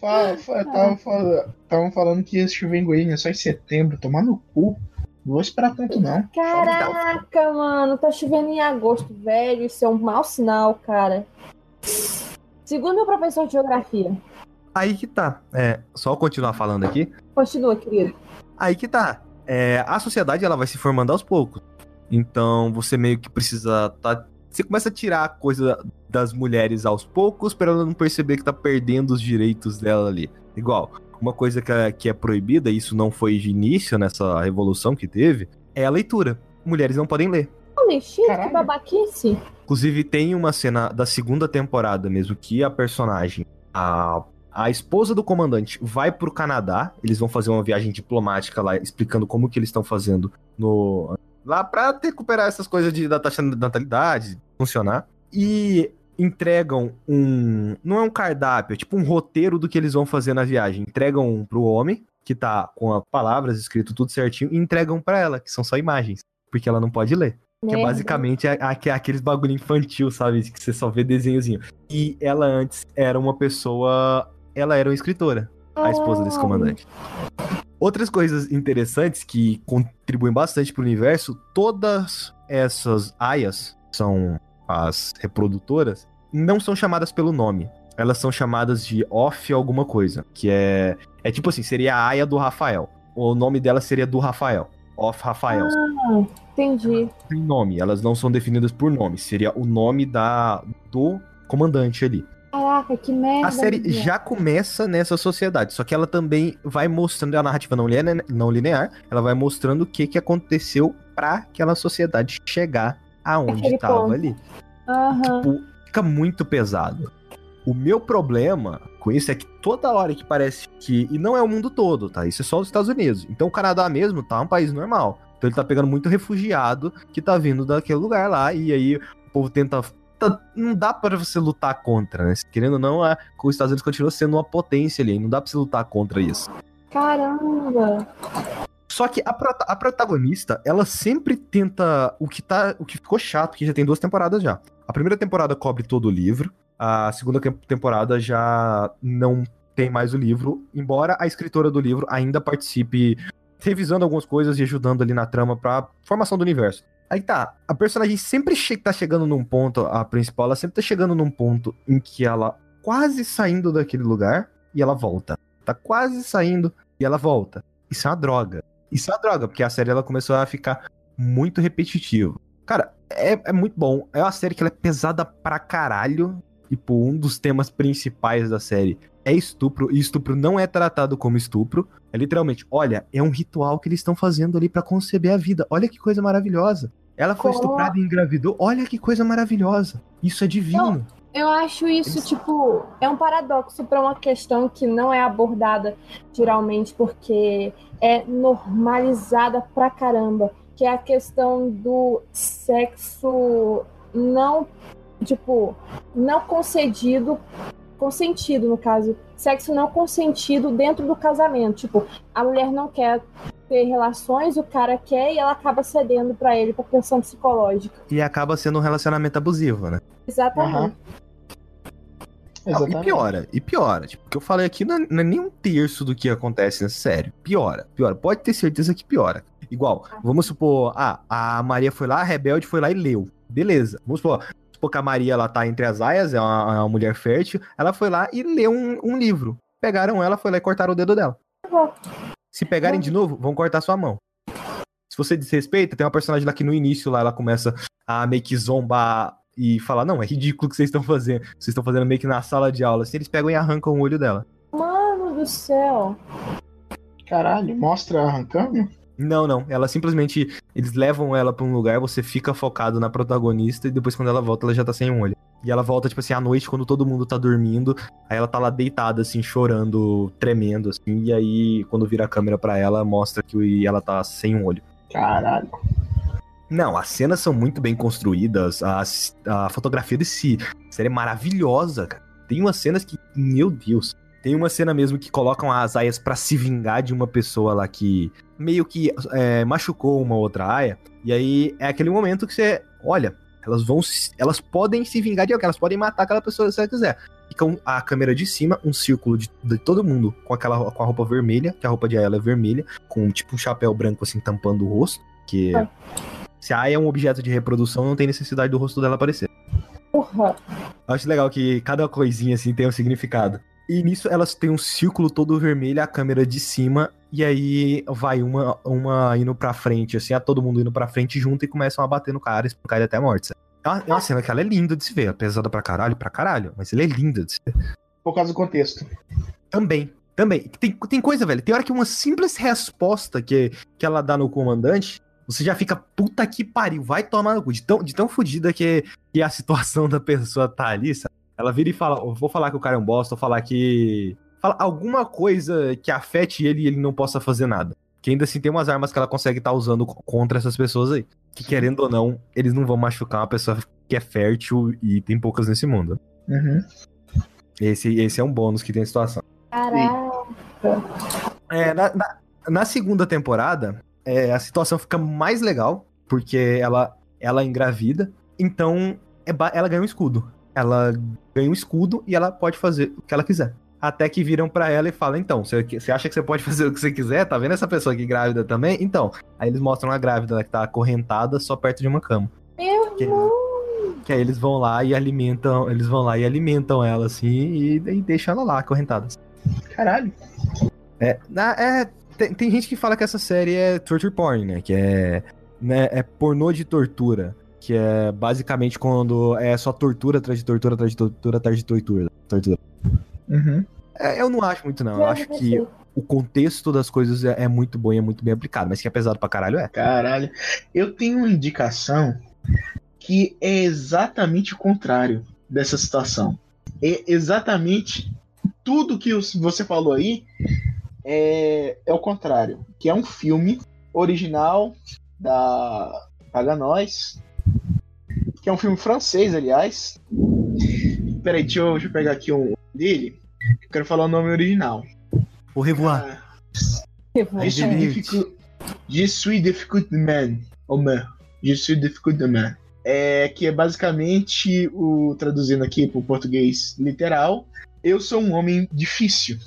Fala, fala, tava fala- Tavam falando que ia chover em Goiânia só em setembro. Tomar no cu. Não vou esperar tanto, não. Caraca, mano, tá chovendo em agosto, velho. Isso é um mau sinal, cara. Segundo meu professor de geografia. Aí que tá. É, só continuar falando aqui. Continua, querido. Aí que tá. É, a sociedade ela vai se formando aos poucos. Então você meio que precisa tá. Você começa a tirar a coisa das mulheres aos poucos para ela não perceber que tá perdendo os direitos dela ali. Igual, uma coisa que é, que é proibida, e isso não foi de início nessa revolução que teve, é a leitura. Mulheres não podem ler. Holy shit, Caralho. que babaquice. Inclusive, tem uma cena da segunda temporada mesmo que a personagem, a, a esposa do comandante, vai pro Canadá. Eles vão fazer uma viagem diplomática lá, explicando como que eles estão fazendo no. Lá pra recuperar essas coisas de, da taxa de natalidade, funcionar. E entregam um. Não é um cardápio, é tipo um roteiro do que eles vão fazer na viagem. Entregam pro homem, que tá com as palavras escrito tudo certinho, e entregam pra ela, que são só imagens. Porque ela não pode ler. Que é Merda. basicamente a- a- é aqueles bagulho infantil, sabe? Que você só vê desenhozinho. E ela antes era uma pessoa. Ela era uma escritora, a esposa desse comandante. Outras coisas interessantes que contribuem bastante pro universo, todas essas aias, são as reprodutoras, não são chamadas pelo nome. Elas são chamadas de off alguma coisa. Que é. É tipo assim, seria a aia do Rafael. O nome dela seria do Rafael. Off Rafael Entendi. tem nome, elas não são definidas por nome. Seria o nome da do comandante ali. Caraca, que merda. A série minha. já começa nessa sociedade, só que ela também vai mostrando a narrativa não linear, não linear ela vai mostrando o que, que aconteceu pra aquela sociedade chegar aonde Aquele tava ponto. ali. Aham. Tipo, fica muito pesado. O meu problema com isso é que toda hora que parece que. E não é o mundo todo, tá? Isso é só os Estados Unidos. Então o Canadá mesmo tá um país normal. Então ele tá pegando muito refugiado que tá vindo daquele lugar lá. E aí o povo tenta. tá- Não dá pra você lutar contra, né? Querendo ou não, a, os Estados Unidos continua sendo uma potência ali. Não dá pra você lutar contra isso. Caramba. Só que a, a protagonista, ela sempre tenta. O que tá. O que ficou chato, que já tem duas temporadas já. A primeira temporada cobre todo o livro. A segunda tem- temporada já não tem mais o livro. Embora a escritora do livro ainda participe revisando algumas coisas e ajudando ali na trama pra formação do universo. Aí tá, a personagem sempre che tá chegando num ponto, a principal, ela sempre tá chegando num ponto em que ela quase saindo daquele lugar e ela volta. Tá quase saindo e ela volta. Isso é uma droga. Isso é uma droga, porque a série ela começou a ficar muito repetitiva. Cara, é, é muito bom. É uma série que ela é pesada pra caralho. Tipo, um dos temas principais da série é estupro. E estupro não é tratado como estupro. É literalmente, olha, é um ritual que eles estão fazendo ali pra conceber a vida. Olha que coisa maravilhosa. Ela foi estuprada e engravidou. Olha que coisa maravilhosa. Isso é divino. Eu acho isso, tipo, é um paradoxo para uma questão que não é abordada geralmente, porque é normalizada pra caramba, que é a questão do sexo não, tipo, não concedido, consentido no caso, sexo não consentido dentro do casamento, tipo, a mulher não quer ter relações, o cara quer e ela acaba cedendo pra ele por pressão psicológica. E acaba sendo um relacionamento abusivo, né? Exatamente. Não, e piora, e piora. Tipo, o que eu falei aqui não é, não é nem um terço do que acontece nessa série. Piora, piora. Pode ter certeza que piora. Igual, vamos supor, ah, a Maria foi lá, a Rebelde foi lá e leu. Beleza. Vamos supor, supor que a Maria ela tá entre as aias, é uma, é uma mulher fértil. Ela foi lá e leu um, um livro. Pegaram ela, foi lá e cortaram o dedo dela. Se pegarem de novo, vão cortar sua mão. Se você desrespeita, tem uma personagem lá que no início lá ela começa a meio que zombar e falar: Não, é ridículo o que vocês estão fazendo. Vocês estão fazendo meio que na sala de aula. Assim, eles pegam e arrancam o olho dela. Mano do céu. Caralho, mostra arrancando? Não, não. Ela simplesmente. Eles levam ela pra um lugar, você fica focado na protagonista e depois quando ela volta ela já tá sem um olho. E ela volta, tipo assim, à noite, quando todo mundo tá dormindo. Aí ela tá lá deitada, assim, chorando, tremendo, assim. E aí, quando vira a câmera pra ela, mostra que ela tá sem um olho. Caralho. Não, as cenas são muito bem construídas. A, a fotografia desse série é maravilhosa, cara. Tem umas cenas que, meu Deus. Tem uma cena mesmo que colocam as aias para se vingar de uma pessoa lá que meio que é, machucou uma outra aia. E aí é aquele momento que você, olha, elas vão, elas podem se vingar de alguém, elas podem matar aquela pessoa se ela quiser. Fica a câmera de cima, um círculo de, de, todo mundo com aquela com a roupa vermelha, que a roupa de ela é vermelha, com tipo um chapéu branco assim tampando o rosto, que é. Se a Aya é um objeto de reprodução, não tem necessidade do rosto dela aparecer. Porra. Acho legal que cada coisinha assim tem um significado. E nisso elas têm um círculo todo vermelho, a câmera de cima, e aí vai uma, uma indo pra frente, assim, a todo mundo indo pra frente junto e começam a bater no cara, espancar ele até a morte. Sabe? É uma, é uma cena que ela é linda de se ver, pesada pra caralho, pra caralho, mas ele é linda de se ver. Por causa do contexto. Também, também. Tem, tem coisa, velho, tem hora que uma simples resposta que, que ela dá no comandante, você já fica, puta que pariu, vai tomar no cu, de tão, de tão fodida que, que a situação da pessoa tá ali, sabe? Ela vira e fala: vou falar que o cara é um bosta, vou falar que. Fala alguma coisa que afete ele e ele não possa fazer nada. Que ainda assim tem umas armas que ela consegue estar tá usando contra essas pessoas aí. Que querendo ou não, eles não vão machucar uma pessoa que é fértil e tem poucas nesse mundo. Uhum. Esse, esse é um bônus que tem a situação. Caraca. É, na, na, na segunda temporada, é, a situação fica mais legal, porque ela, ela engravida, então é, ela ganha um escudo ela ganha um escudo e ela pode fazer o que ela quiser. Até que viram para ela e falam: então, você, você acha que você pode fazer o que você quiser? Tá vendo essa pessoa aqui grávida também? Então. Aí eles mostram a grávida né, que tá acorrentada só perto de uma cama. Meu que, irmão! Que aí eles vão lá e alimentam. Eles vão lá e alimentam ela assim e, e deixam ela lá acorrentada. Caralho. É, é tem, tem, gente que fala que essa série é torture porn, né? Que é, né, é pornô de tortura que é basicamente quando é só tortura atrás de tortura atrás de tortura atrás de tortura. tortura. Uhum. É, eu não acho muito, não. Eu acho que o contexto das coisas é, é, muito bom e é muito bem aplicado, mas que é pesado pra caralho é. Caralho. Eu tenho uma indicação que é exatamente o contrário dessa situação. É exatamente tudo que você falou aí é, é o contrário. Que é um filme original da Paga Nós, que é um filme francês, aliás. Peraí, deixa eu, deixa eu pegar aqui um dele. Eu quero falar o nome original. O revoar. Ah, Je suis difficult man. Oh, man. Je suis difficult man. É, que é basicamente o traduzindo aqui para o português literal. Eu sou um homem difícil.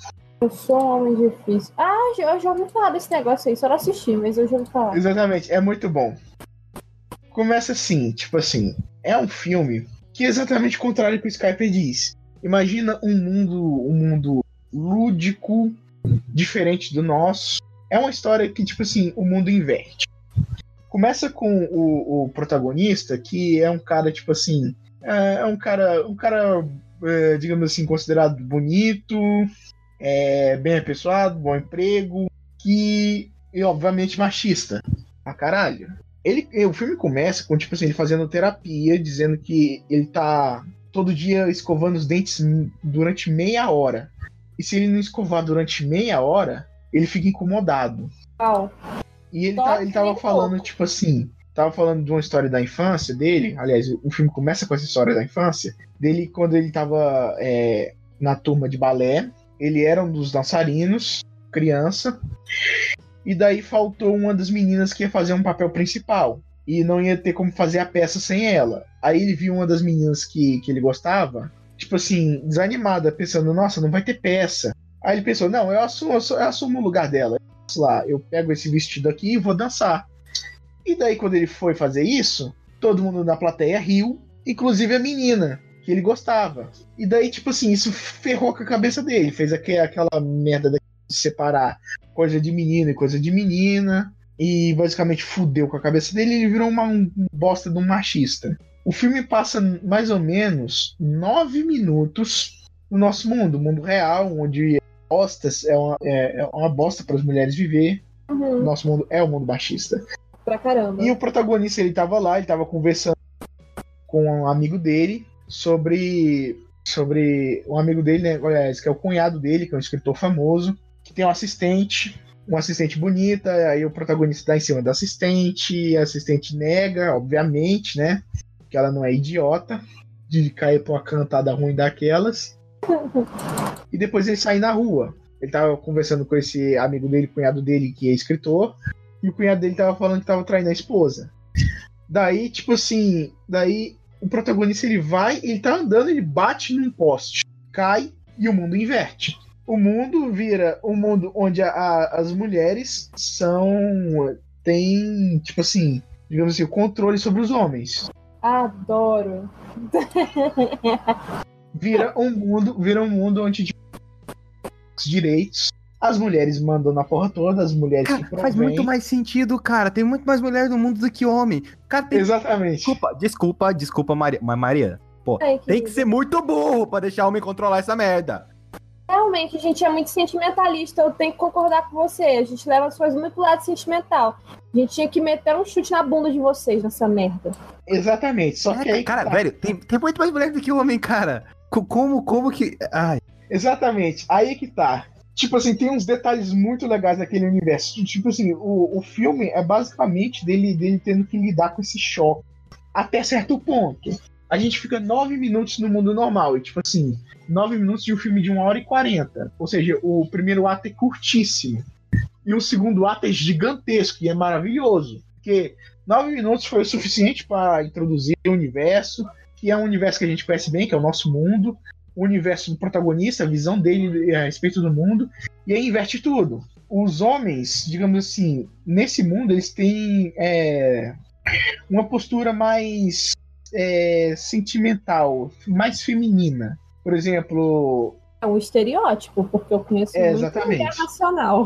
Eu sou um homem difícil. Ah, eu já ouvi falar desse negócio aí, só não assisti, mas eu já ouvi falar. Exatamente, é muito bom começa assim, tipo assim, é um filme que é exatamente o contrário que o Skype diz. Imagina um mundo, um mundo lúdico, diferente do nosso. É uma história que, tipo assim, o mundo inverte. Começa com o, o protagonista, que é um cara, tipo assim, é, é um cara, um cara, é, digamos assim, considerado bonito, é, bem apessoado, bom emprego, que, e obviamente machista. A caralho. Ele, o filme começa com, tipo assim, ele fazendo terapia, dizendo que ele tá todo dia escovando os dentes durante meia hora. E se ele não escovar durante meia hora, ele fica incomodado. Oh. E ele, tá, ele tava falando, tipo assim, tava falando de uma história da infância dele. Aliás, o filme começa com essa história da infância. Dele quando ele tava é, na turma de balé. Ele era um dos dançarinos, criança e daí faltou uma das meninas que ia fazer um papel principal. E não ia ter como fazer a peça sem ela. Aí ele viu uma das meninas que, que ele gostava, tipo assim, desanimada, pensando, nossa, não vai ter peça. Aí ele pensou, não, eu assumo, eu assumo o lugar dela. Lá, eu pego esse vestido aqui e vou dançar. E daí, quando ele foi fazer isso, todo mundo na plateia riu, inclusive a menina, que ele gostava. E daí, tipo assim, isso ferrou com a cabeça dele, fez aquela merda de separar coisa de menino e coisa de menina. E basicamente fudeu com a cabeça dele e ele virou uma, um bosta de um machista. O filme passa mais ou menos nove minutos no nosso mundo, mundo real, onde bostas é uma, é, é uma bosta para as mulheres viver. Uhum. Nosso mundo é o um mundo machista. Pra caramba. E o protagonista ele tava lá, ele tava conversando com um amigo dele. Sobre sobre um amigo dele, né, aliás, que é o cunhado dele, que é um escritor famoso, que tem um assistente, uma assistente bonita, aí o protagonista dá em cima da assistente, a assistente nega, obviamente, né, que ela não é idiota de cair pra uma cantada ruim daquelas. E depois ele sai na rua. Ele tava conversando com esse amigo dele, cunhado dele, que é escritor, e o cunhado dele tava falando que tava traindo a esposa. Daí, tipo assim, daí o protagonista ele vai, ele tá andando, ele bate num poste, cai e o mundo inverte. O mundo vira um mundo onde a- a- as mulheres são têm, tipo assim, digamos assim, o controle sobre os homens. Adoro. Vira um mundo, vira um mundo onde tipo, os direitos, as mulheres mandam na porra toda, as mulheres Cara, que faz provêm. muito mais sentido, cara. Tem muito mais mulher no mundo do que homem. Cara, tem... Exatamente. Desculpa, desculpa, desculpa, Maria. Mas, Maria, pô, Ai, tem que ser muito burro pra deixar homem controlar essa merda. Realmente, a gente é muito sentimentalista, eu tenho que concordar com você. A gente leva as coisas muito pro lado sentimental. A gente tinha que meter um chute na bunda de vocês nessa merda. Exatamente. Só que É, aí. que cara, tá. velho, tem, tem muito mais mulher do que homem, cara. Co- Como, como que. Ai, Exatamente. Aí que tá. Tipo assim, tem uns detalhes muito legais daquele universo. Tipo assim, o, o filme é basicamente dele, dele tendo que lidar com esse choque. Até certo ponto. A gente fica nove minutos no mundo normal. E tipo assim, nove minutos de um filme de uma hora e quarenta. Ou seja, o primeiro ato é curtíssimo. E o segundo ato é gigantesco e é maravilhoso. Porque nove minutos foi o suficiente para introduzir o universo, que é um universo que a gente conhece bem, que é o nosso mundo o universo do protagonista, a visão dele a respeito do mundo, e aí inverte tudo. Os homens, digamos assim, nesse mundo, eles têm é, uma postura mais é, sentimental, mais feminina. Por exemplo, É um estereótipo, porque eu conheço É, muito exatamente. mulher nacional.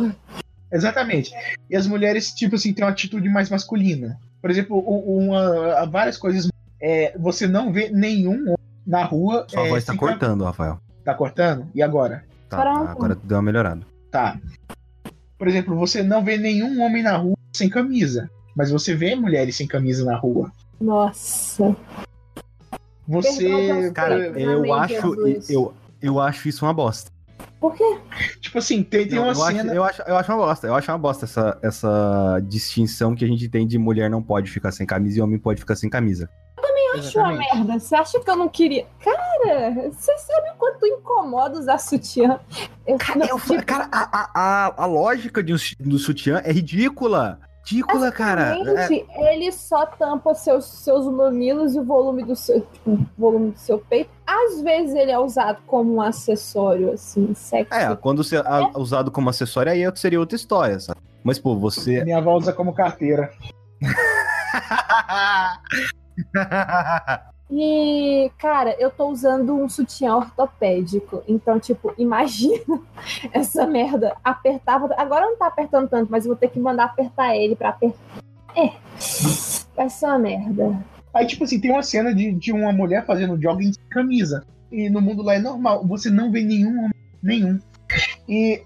exatamente. E as mulheres, tipo assim, têm uma atitude mais masculina. Por exemplo, uma, várias coisas. é, você não vê nenhum homem na rua. sua é, voz tá sem cortando, Rafael. Tá cortando? E agora? Tá, tá, agora deu uma melhorada. Tá. Por exemplo, você não vê nenhum homem na rua sem camisa. Mas você vê mulheres sem camisa na rua. Nossa. Você. Perdão, Cara, eu acho, eu, eu acho isso uma bosta. Por quê? Tipo assim, tem, tem eu, uma eu acho, cena. eu, acho, eu acho uma bosta. Eu acho uma bosta essa, essa distinção que a gente tem de mulher não pode ficar sem camisa e homem pode ficar sem camisa. Acho uma Exatamente. merda. Você acha que eu não queria. Cara, você sabe o quanto incomoda usar sutiã? Eu, Cara, não, eu, tipo, cara a, a, a, a lógica de um, do sutiã é ridícula. Ridícula, cara. É, Gente, ele só tampa seus, seus mamilos e o volume do seu, tipo, volume do seu peito. Às vezes ele é usado como um acessório, assim, sexy. é, quando você é usado como acessório, aí seria outra história, sabe? Mas, pô, você. Minha avó usa como carteira. E, cara, eu tô usando um sutiã ortopédico. Então, tipo, imagina essa merda. Apertava. Agora não tá apertando tanto, mas eu vou ter que mandar apertar ele pra apertar. É. Vai ser uma merda. Aí, tipo assim, tem uma cena de, de uma mulher fazendo jogging sem camisa. E no mundo lá é normal. Você não vê nenhum. Nenhum. E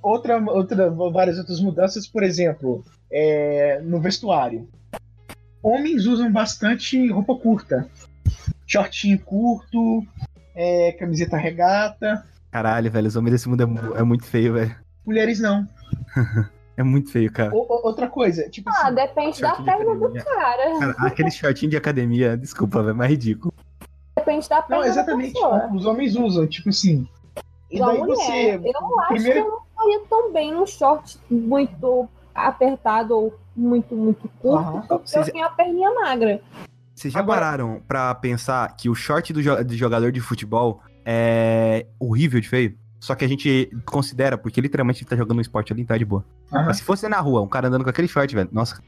outra, outra, várias outras mudanças, por exemplo, é, no vestuário. Homens usam bastante roupa curta. Shortinho curto, é, camiseta regata. Caralho, velho, os homens desse mundo é, é muito feio, velho. Mulheres não. É muito feio, cara. O- outra coisa, tipo Ah, assim, depende da Shortinho de perna do cara. Cara, aquele shortinho de academia, desculpa, velho, mas é ridículo. Depende da Não, perna exatamente. da pessoa. Os homens usam, tipo assim. E daí mulher. você. Eu acho primeiro- que eu não faria tão bem num short muito apertado ou muito, muito curto, Aham. porque Vocês- eu tenho a perninha magra. Vocês já Agora- pararam pra pensar que o short do, jo- de jogador de futebol é horrível de feio? Só que a gente considera, porque literalmente ele tá jogando um esporte ali, tá de boa. Aham. Mas se fosse na rua, um cara andando com aquele short, velho, nossa,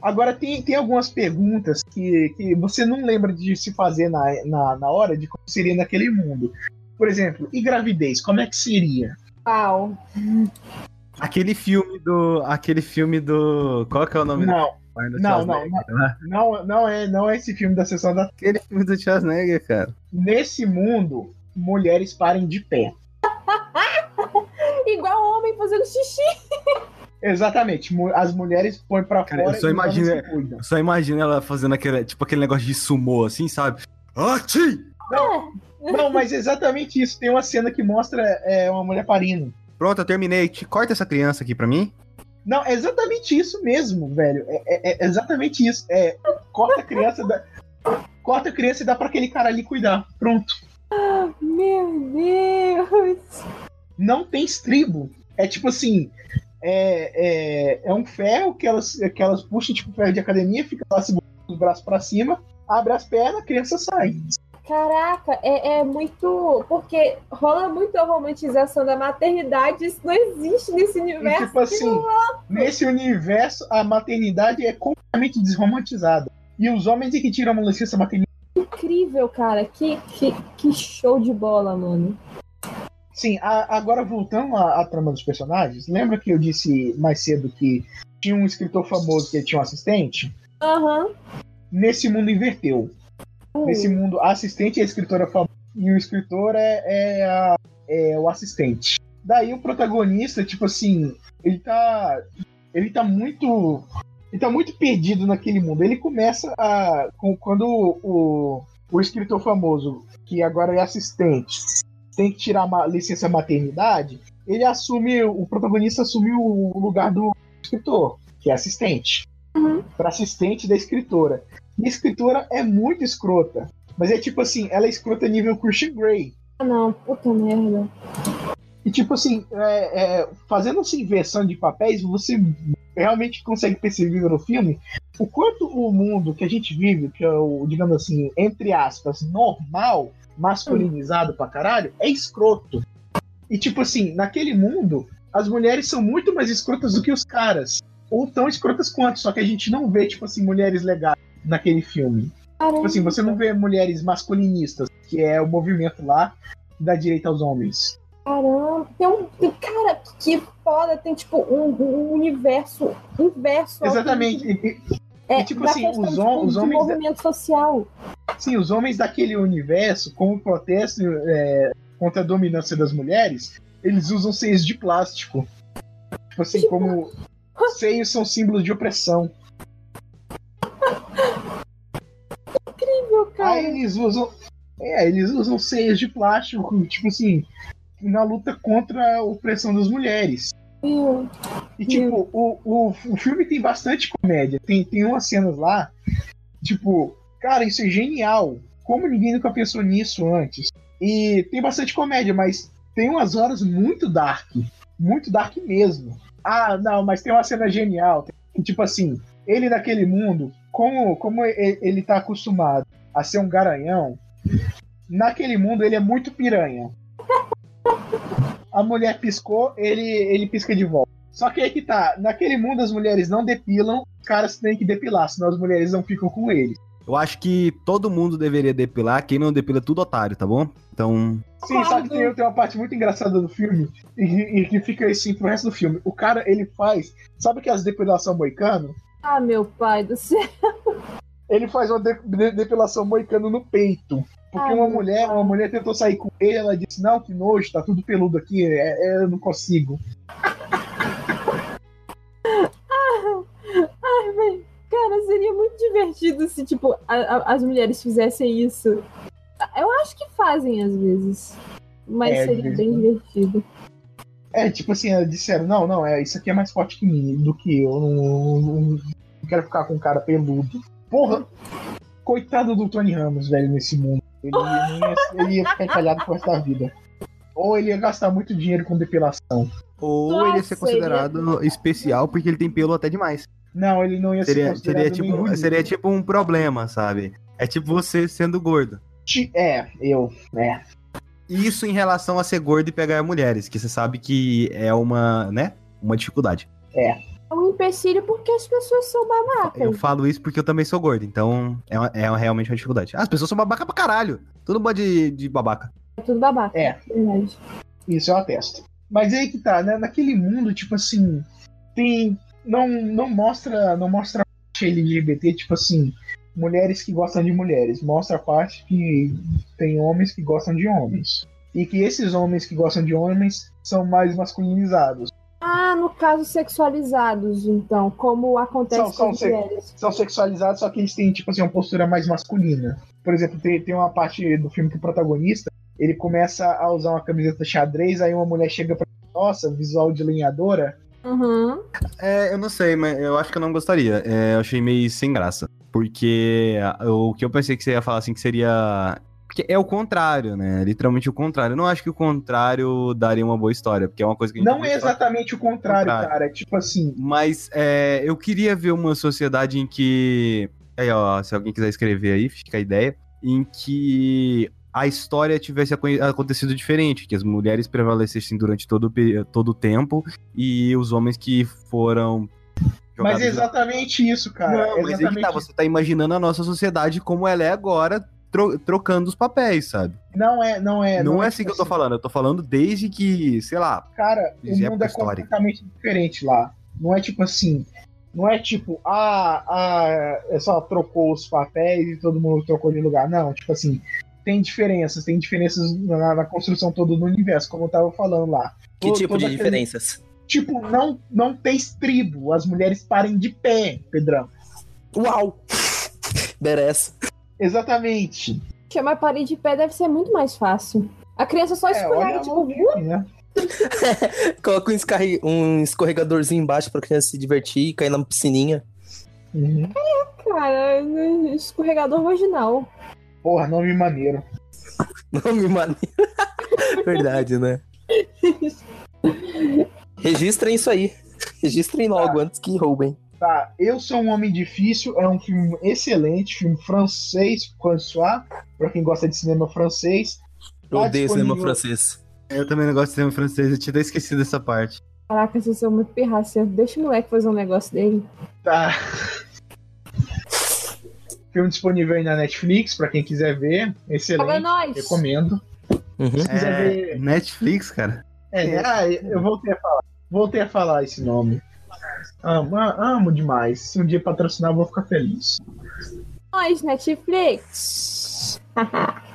Agora tem, tem algumas perguntas que, que você não lembra de se fazer na, na, na hora de como seria naquele mundo. Por exemplo, e gravidez, como é que seria? Uau. Aquele filme do. Aquele filme do. Qual que é o nome Não, do não, Schwarzenegger, né? não, não é, não é esse filme da sessão da. Aquele filme do Schwarzenegger, cara. Nesse mundo, mulheres parem de pé. Igual homem fazendo xixi. Exatamente. As mulheres põem pra Cara, fora eu só imagino- cuidam. Só imagina ela fazendo aquele, tipo aquele negócio de sumô, assim, sabe? Ati! Não, mas é exatamente isso. Tem uma cena que mostra é, uma mulher parindo. Pronto, eu terminei. Te- Corta essa criança aqui pra mim. Não, é exatamente isso mesmo, velho. É, é- é exatamente isso. É, corta a criança, dá, corta a criança e dá pra aquele cara ali cuidar. Pronto. Meu Deus! Não tem estribo. É tipo assim. É, é, é um ferro que elas, que elas puxam, tipo ferro de academia, fica lá segurando os braços pra cima, abre as pernas, a criança sai. Caraca, é, é muito. Porque rola muito a romantização da maternidade, isso não existe nesse E universo. tipo assim, nesse universo, a maternidade é completamente desromantizada. E os homens é que tiram uma licença maternidade. incrível, cara. Que, que, que show de bola, mano. Sim, a- agora voltando à, à trama dos personagens, lembra que eu disse mais cedo que tinha um escritor famoso que tinha um assistente? Aham. Nesse mundo inverteu. Nesse mundo, a assistente é a escritora famosa e o escritor é, é, a- é o assistente. Daí o protagonista, tipo assim, ele tá. Ele tá muito. Ele tá muito perdido naquele mundo. Ele começa a. com- Quando o, o escritor famoso, que agora é assistente, tem que tirar a licença maternidade, ele assume. O protagonista assume o lugar do escritor, que é assistente. Uhum. Pra assistente da escritora. E a escritora é muito escrota. Mas é tipo assim, ela é escrota nível Christian Grey. Ah, não, puta merda. E tipo assim, é, é, fazendo essa inversão de papéis, você realmente consegue perceber no filme o quanto o mundo que a gente vive, que é o, digamos assim, entre aspas, normal, masculinizado pra caralho, é escroto. E tipo assim, naquele mundo, as mulheres são muito mais escrotas do que os caras. Ou tão escrotas quanto, só que a gente não vê, tipo assim, mulheres legais naquele filme. Caramba. Tipo assim, você não vê mulheres masculinistas, que é o movimento lá que dá direito aos homens. Caramba. Tem um. Cara, que foda. Tem tipo um, um universo inverso. Exatamente. E- É, E, tipo da assim, os hom- os homens- movimento social. Sim, os homens daquele universo, como protesto é, contra a dominância das mulheres, eles usam seios de plástico. Tipo assim, Tipo- como seios são símbolos de opressão. Incrível, cara. Aí eles usam. É, eles usam seios de plástico, tipo assim, na luta contra a opressão das mulheres. Meu. E, tipo, o, o, o filme tem bastante comédia. Tem, tem umas cenas lá, tipo, cara, isso é genial. Como ninguém nunca pensou nisso antes? E tem bastante comédia, mas tem umas horas muito dark. Muito dark mesmo. Ah, não, mas tem uma cena genial. Tipo assim, ele naquele mundo, como, como ele tá acostumado a ser um garanhão, naquele mundo ele é muito piranha. A mulher piscou, ele, ele pisca de volta. Só que aí que tá, naquele mundo as mulheres não depilam, os caras têm que depilar, senão as mulheres não ficam com ele. Eu acho que todo mundo deveria depilar. Quem não depila, é tudo otário, tá bom? Então, Sim, só que tem, tem uma parte muito engraçada do filme e, e que fica assim pro resto do filme. O cara, ele faz, sabe que as depilação moicano? Ah, meu pai do céu. Ele faz uma de- de- depilação moicano no peito. Porque Ai, uma meu mulher, uma mulher tentou sair com ele, ela disse, não, que nojo, tá tudo peludo aqui, é- é, eu não consigo. Ai, velho. Cara, seria muito divertido se, tipo, a- a- as mulheres fizessem isso. Eu acho que fazem às vezes. Mas É, seria vezes, bem né? divertido. É, tipo assim, elas disseram, não, não, é, isso aqui é mais forte que mim, do que eu, não, não- não quero ficar com um cara peludo. Porra, coitado do Tony Ramos, velho, nesse mundo. Ele, ia, ele ia ficar encalhado pro resto da vida. Ou ele ia gastar muito dinheiro com depilação. ou Nossa, ele ia ser considerado especial porque ele tem pelo até demais. Não, ele não ia ser Seria, considerado seria, tipo, bonito. seria tipo um problema, sabe? É tipo você sendo gordo. É, eu, é. Isso em relação a ser gordo e pegar mulheres, que você sabe que é uma, né? Uma dificuldade. É um empecilho porque as pessoas são babacas. Eu falo isso porque eu também sou gordo, então é, uma- é uma- realmente uma dificuldade. Ah, As pessoas são babaca pra caralho. Todo mundo de, de babaca. É tudo babaca. É. Verdade. Isso eu atesto. Mas aí que tá, né? Naquele mundo, tipo assim, tem. Não, não mostra. Não mostra a parte LGBT, tipo assim, mulheres que gostam de mulheres. Mostra a parte que tem homens que gostam de homens. E que esses homens que gostam de homens são mais masculinizados. Ah, no caso, sexualizados, então, como acontece São- são com sex- mulheres. São sexualizados, só que eles têm, tipo assim, uma postura mais masculina. Por exemplo, tem, tem uma parte do filme que o protagonista, ele começa a usar uma camiseta xadrez, aí uma mulher chega pra nossa, visual de lenhadora. Uhum. É, eu não sei, mas eu acho que eu não gostaria. É, eu achei meio sem graça. Porque o que eu pensei que você ia falar assim que seria. Porque é o contrário, né? Literalmente o contrário. Eu não acho que o contrário daria uma boa história, porque é uma coisa que a gente Não é exatamente o contrário, Contrário. cara. É tipo assim, Mas é, eu queria ver uma sociedade em que. Aí, ó, se alguém quiser escrever aí, fica a ideia. Em que a história tivesse aco- acontecido diferente, que as mulheres prevalecessem durante todo, o pe- todo o tempo e os homens que foram. mas é exatamente isso, cara. Não, mas aí que exatamente tá, você tá imaginando a nossa sociedade como ela é agora, tro- trocando os papéis, sabe? Não é, não é. não, é é assim tipo que eu tô falando, eu tô falando desde que, sei lá, Cara, o é mundo é completamente diferente lá. Não é tipo assim. Não é tipo, ah, ah, é só trocou os papéis e todo mundo trocou de lugar. Não, tipo assim, tem diferenças, tem diferenças na, na construção toda do universo, como eu tava falando lá. Que Todo- tipo de aquele- diferenças? Tipo, não, não tem estribo, as mulheres parem de pé, Pedrão. Uau! Merece. Exatamente. Chamar parede de pé deve ser muito mais fácil. A criança só É, escorrega, a tipo, loucura, né? Coloca um, escarre- um escorregadorzinho embaixo pra criança se divertir e cair na piscininha. Uhum. cara, escorregador vaginal. Porra, nome maneiro. Nome maneiro. Verdade, né? Registrem isso aí. Registrem logo antes que roubem. Tá, Eu Sou um Homem Difícil é um filme excelente, filme francês, François, pra quem gosta de cinema francês. Eu Tá odeio cinema francês. eu também não gosto de cinema francês, eu tinha até esquecido dessa parte. Caraca, vocês são muito pirraça. Deixa o moleque fazer um negócio dele. Tá. Filme disponível aí na Netflix, pra quem quiser ver. Excelente. nós! Recomendo. Uhum. Se quiser É, ver. Netflix, cara. É, ah, eu voltei a falar. Voltei a falar esse nome. Amo, amo demais. Se um dia patrocinar, eu vou ficar feliz. Nós, Netflix!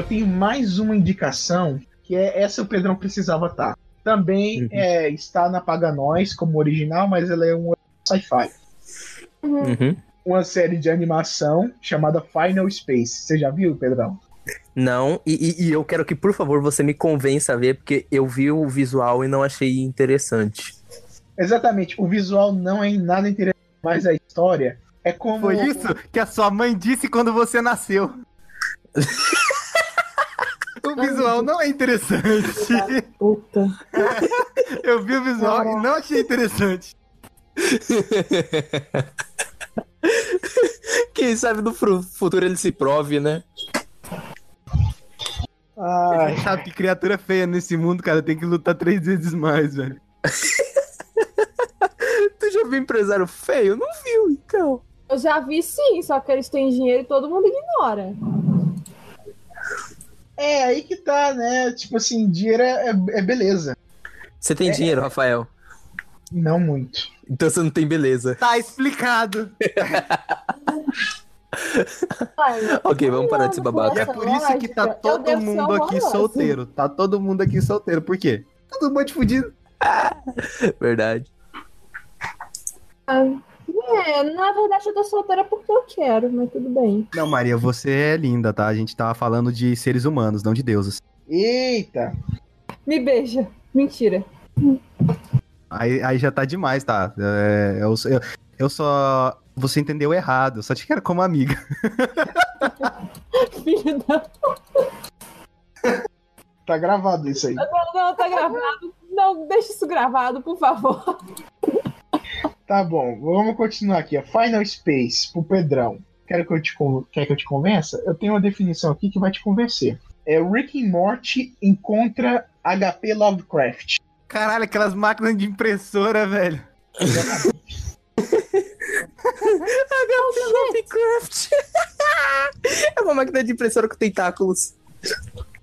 Eu tenho mais uma indicação, que é essa o Pedrão precisava estar. Também Uhum. é, está na Paga Nós como original, mas ela é um sci-fi. Uhum. Uma série de animação chamada Final Space. Você já viu, Pedrão? Não, e, e- eu quero que, por favor, você me convença a ver, porque eu vi o visual e não achei interessante. Exatamente. O visual não é em nada interessante, mas a história é como. Foi isso que a sua mãe disse quando você nasceu. o visual não é interessante. Puta. Eu vi o visual e não achei interessante. Quem sabe no futuro ele se prove, né? Ai, Sabe que criatura feia nesse mundo, cara, tem que lutar três vezes mais, velho. Tu já viu empresário feio? Não viu, então. Eu já vi sim, só que eles têm dinheiro e todo mundo ignora. É, aí que tá, né? Tipo assim, dinheiro é, é beleza. Você tem dinheiro, Rafael? Não muito. Então você não tem beleza. Tá explicado. Olha, Ok, vamos parar de ser olhando babaca. É por isso que tá todo mundo aqui solteiro. Tá todo mundo aqui solteiro. Por quê? Todo mundo fudido. Verdade. É, na verdade eu tô solteira porque eu quero, mas tudo bem. Não, Maria, você é linda, tá? A gente tava falando de seres humanos, não de deuses. Eita! Me beija. Mentira. Aí, aí já tá demais, tá? É, eu, eu, eu só. Você entendeu errado. Eu só te quero como amiga. Filho da. Tá gravado isso aí. Não, não, tá gravado. Não, deixa isso gravado, por favor. Tá bom, vamos continuar aqui. ó. Final Space, pro Pedrão. Quer que, eu te, quer que eu te convença? Eu tenho uma definição aqui que vai te convencer. É Rick and Morty encontra HP Lovecraft. Caralho, aquelas máquinas de impressora, velho. Lovecraft. é uma máquina de impressora com tentáculos.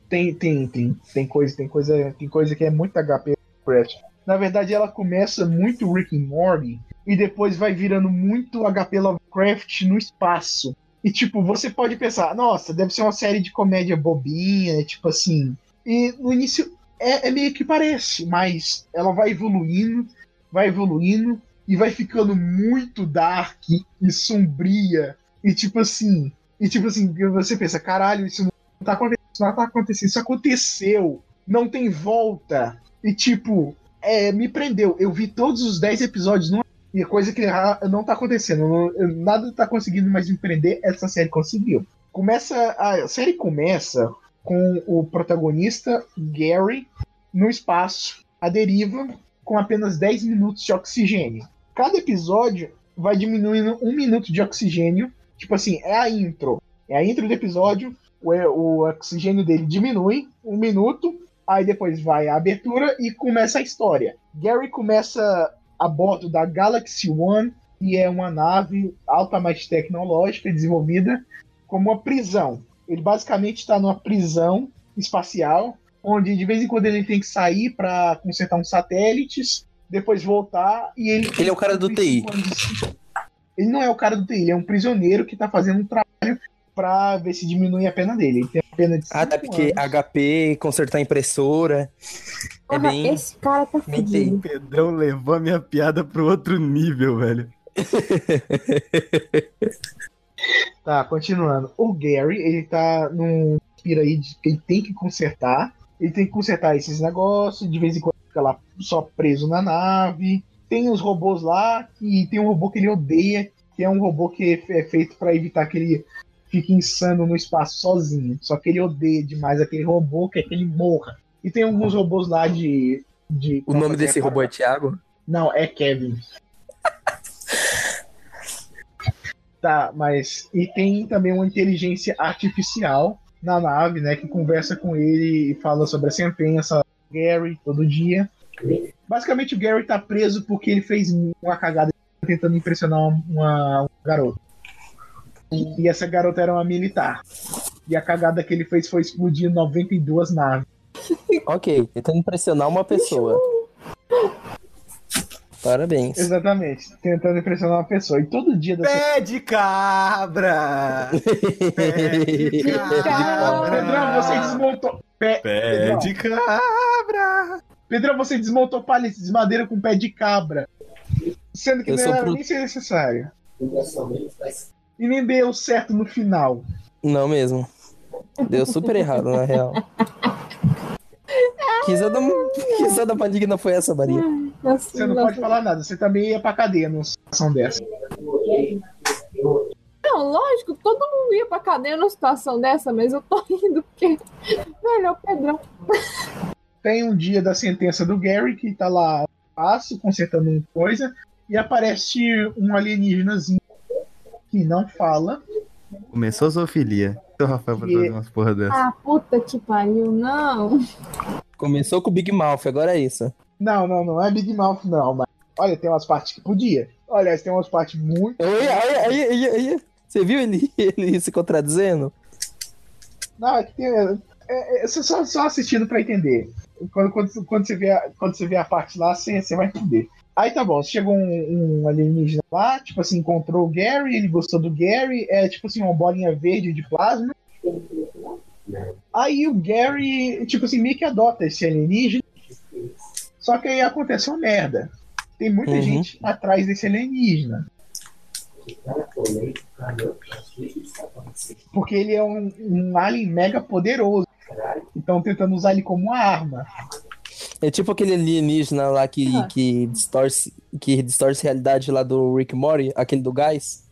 Tem, tem, tem, tem coisa, tem coisa, tem coisa que é muito HP Lovecraft. Na verdade, ela começa muito Rick and Morty e depois vai virando muito HP Lovecraft no espaço. E tipo, você pode pensar, nossa, deve ser uma série de comédia bobinha, tipo assim. E no início é, é meio que parece, mas ela vai evoluindo, vai evoluindo e vai ficando muito dark e sombria. E tipo assim, e tipo assim, você pensa, caralho, isso não tá acontecendo, isso não tá acontecendo, isso aconteceu, não tem volta. E tipo, é, me prendeu. Eu vi todos os 10 episódios numa e coisa que não tá acontecendo. Nada tá conseguindo mais me prender, essa série conseguiu. Começa. A série começa com o protagonista Gary no espaço, à deriva, com apenas 10 minutos de oxigênio. Cada episódio vai diminuindo um minuto de oxigênio. Tipo assim, é a intro. É a intro do episódio, o, o oxigênio dele diminui um minuto, aí depois vai a abertura e começa a história. Gary começa a bordo da Galaxy One, que é uma nave altamente tecnológica desenvolvida como uma prisão. Ele basicamente está numa prisão espacial, onde de vez em quando ele tem que sair para consertar uns satélites, depois voltar e ele. Ele é o cara do TI. Ele não é o cara do TI, ele é um prisioneiro que está fazendo um trabalho para ver se diminui a pena dele. Ele tem a pena de Ah, tá, porque anos. HP, consertar impressora. É bem. Esse cara tá fudido. Pedrão levou a minha piada pro outro nível, velho. Tá, continuando. O Gary, ele tá num pira aí de que ele tem que consertar. Ele tem que consertar esses negócios, de vez em quando fica lá só preso na nave. Tem os robôs lá, e tem um robô que ele odeia, que é um robô que é feito para evitar que ele fique insano no espaço sozinho. Só que ele odeia demais aquele robô, quer que ele morra. E tem alguns robôs lá de. de O nome desse robô é Thiago? Não, é Kevin. tá, mas. E tem também uma inteligência artificial na nave, né? Que conversa com ele e fala sobre a sentença. Gary, todo dia. Basicamente, o Gary tá preso porque ele fez uma cagada tentando impressionar uma, uma, garota. E essa garota era uma militar. E a cagada que ele fez foi explodir 92 naves. Ok, tentando impressionar uma pessoa. Parabéns. Exatamente. Tentando impressionar uma pessoa. E todo dia dessa Pé de cabra! Pé de Pedrão, você desmontou. Pé... Pé de cabra! Pedrão, você desmontou paletes de madeira com pé de cabra. Sendo que Eu não era pro- nem ser necessário. E nem deu certo no final. Não mesmo. Deu super errado, na real. Que risada, que risada maligna foi essa, Maria? Nossa, Você não pode falar nada. Você também ia pra cadeia numa situação dessa. Não, lógico, todo mundo ia pra cadeia numa situação dessa, mas eu tô rindo porque. Velho, é o Pedrão. Tem um dia da sentença do Gary que tá lá no espaço, consertando uma coisa, e aparece um alienígenazinho que não fala. Começou a zoofilia. O Rafael vai fazer umas porra dessa. Ah, puta que pariu, não. Começou com o Big Mouth, agora é isso. Não, não, não é Big Mouth, não. Mas olha, tem umas partes que podia. Olha, tem umas partes muito. Aí, aí, aí, aí, aí. Você viu ele, ele se contradizendo? Não, é que tem. É, é, é só, só assistindo pra entender. Quando, quando, quando, você vê a, quando você vê a parte lá, você, você vai entender. Aí tá bom, chegou um, um alienígena lá, tipo assim, encontrou o Gary, ele gostou do Gary, é tipo assim, uma bolinha verde de plasma. Aí o Gary, tipo assim, meio que adota esse alienígena. Só que aí acontece uma merda. Tem muita Uhum. gente atrás desse alienígena. Porque ele é um, um alien mega poderoso. Então tentando usar ele como uma arma. É tipo aquele alienígena lá que, Ah. que, distorce, que distorce a realidade lá do Rick Mori, aquele do gás.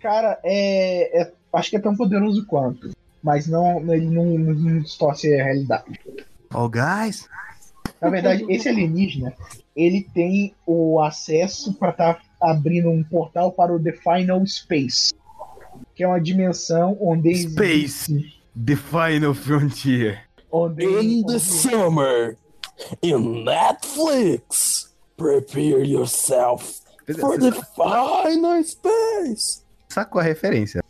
Cara, é, é- acho que é tão poderoso quanto. Mas não, ele não, não distorce a realidade. Ó, guys. Na verdade, esse alienígena, ele tem o acesso para estar abrindo um portal para o The Final Space. Que é uma dimensão onde Space. The Final Frontier. Onde, In the onde- summer, in Netflix, prepare yourself for the final space. Sacou a referência.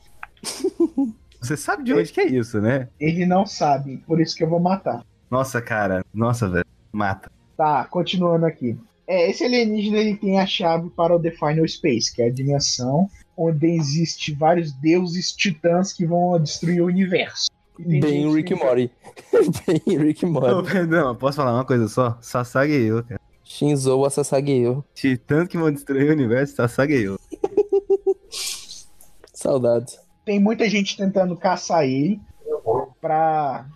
Você sabe de onde que é isso, né? Ele não sabe, por isso que eu vou matar. Nossa, cara. Nossa, velho. Mata. Tá, continuando aqui. É, esse alienígena ele tem a chave para o The Final Space, que é a dimensão onde existe vários deuses titãs que vão destruir o universo. Tem Bem gente Rick que- Morty. Bem Rick Morty. Não, posso falar uma coisa só? Sasageo, cara. Shinzo Asasageo. Titãs que vão destruir o universo, Sasageo. Saudades. Tem muita gente tentando caçar ele pra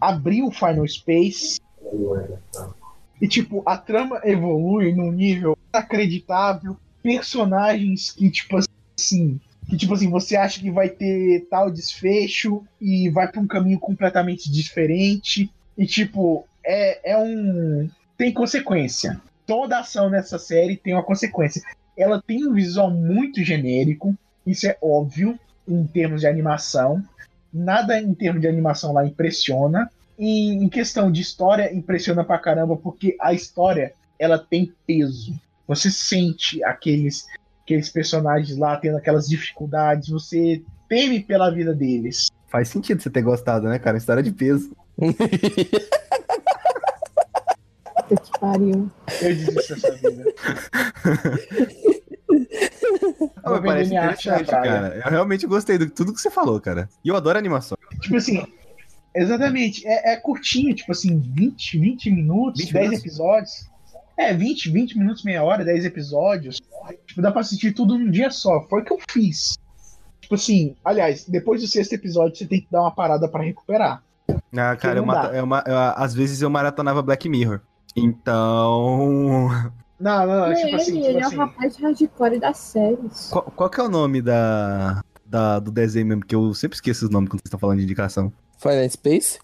abrir o Final Space. E tipo, a trama evolui num nível inacreditável. Personagens que, tipo assim. Que tipo assim, você acha que vai ter tal desfecho e vai pra um caminho completamente diferente. E tipo, é, é um. Tem consequência. Toda ação nessa série tem uma consequência. Ela tem um visual muito genérico. Isso é óbvio em termos de animação. Nada em termos de animação lá impressiona. E em questão de história, impressiona pra caramba, porque a história ela tem peso. Você sente aqueles, aqueles personagens lá tendo aquelas dificuldades, você teme pela vida deles. Faz sentido você ter gostado, né, cara? História de peso. Puta que pariu. Eu desisto dessa vida. Ah, mas parece interessante, cara. Eu realmente gostei de tudo que você falou, cara. E eu adoro animação. Tipo assim, exatamente, é, é curtinho, tipo assim, 20, 20 minutos, 20 10 minutos? episódios. É, 20, 20 minutos, meia hora, 10 episódios. Tipo, dá pra assistir tudo num dia só. Foi o que eu fiz. Tipo assim, aliás, depois do sexto episódio você tem que dar uma parada pra recuperar. Ah, cara, eu não mato- eu eu- às vezes eu maratonava Black Mirror. Então. Não, não, Ele, tipo assim, ele tipo é o assim. rapaz hardcore das séries. Qual, qual que é o nome da, da- do desenho mesmo? Que eu sempre esqueço os nomes quando vocês estão falando de indicação. Final Space?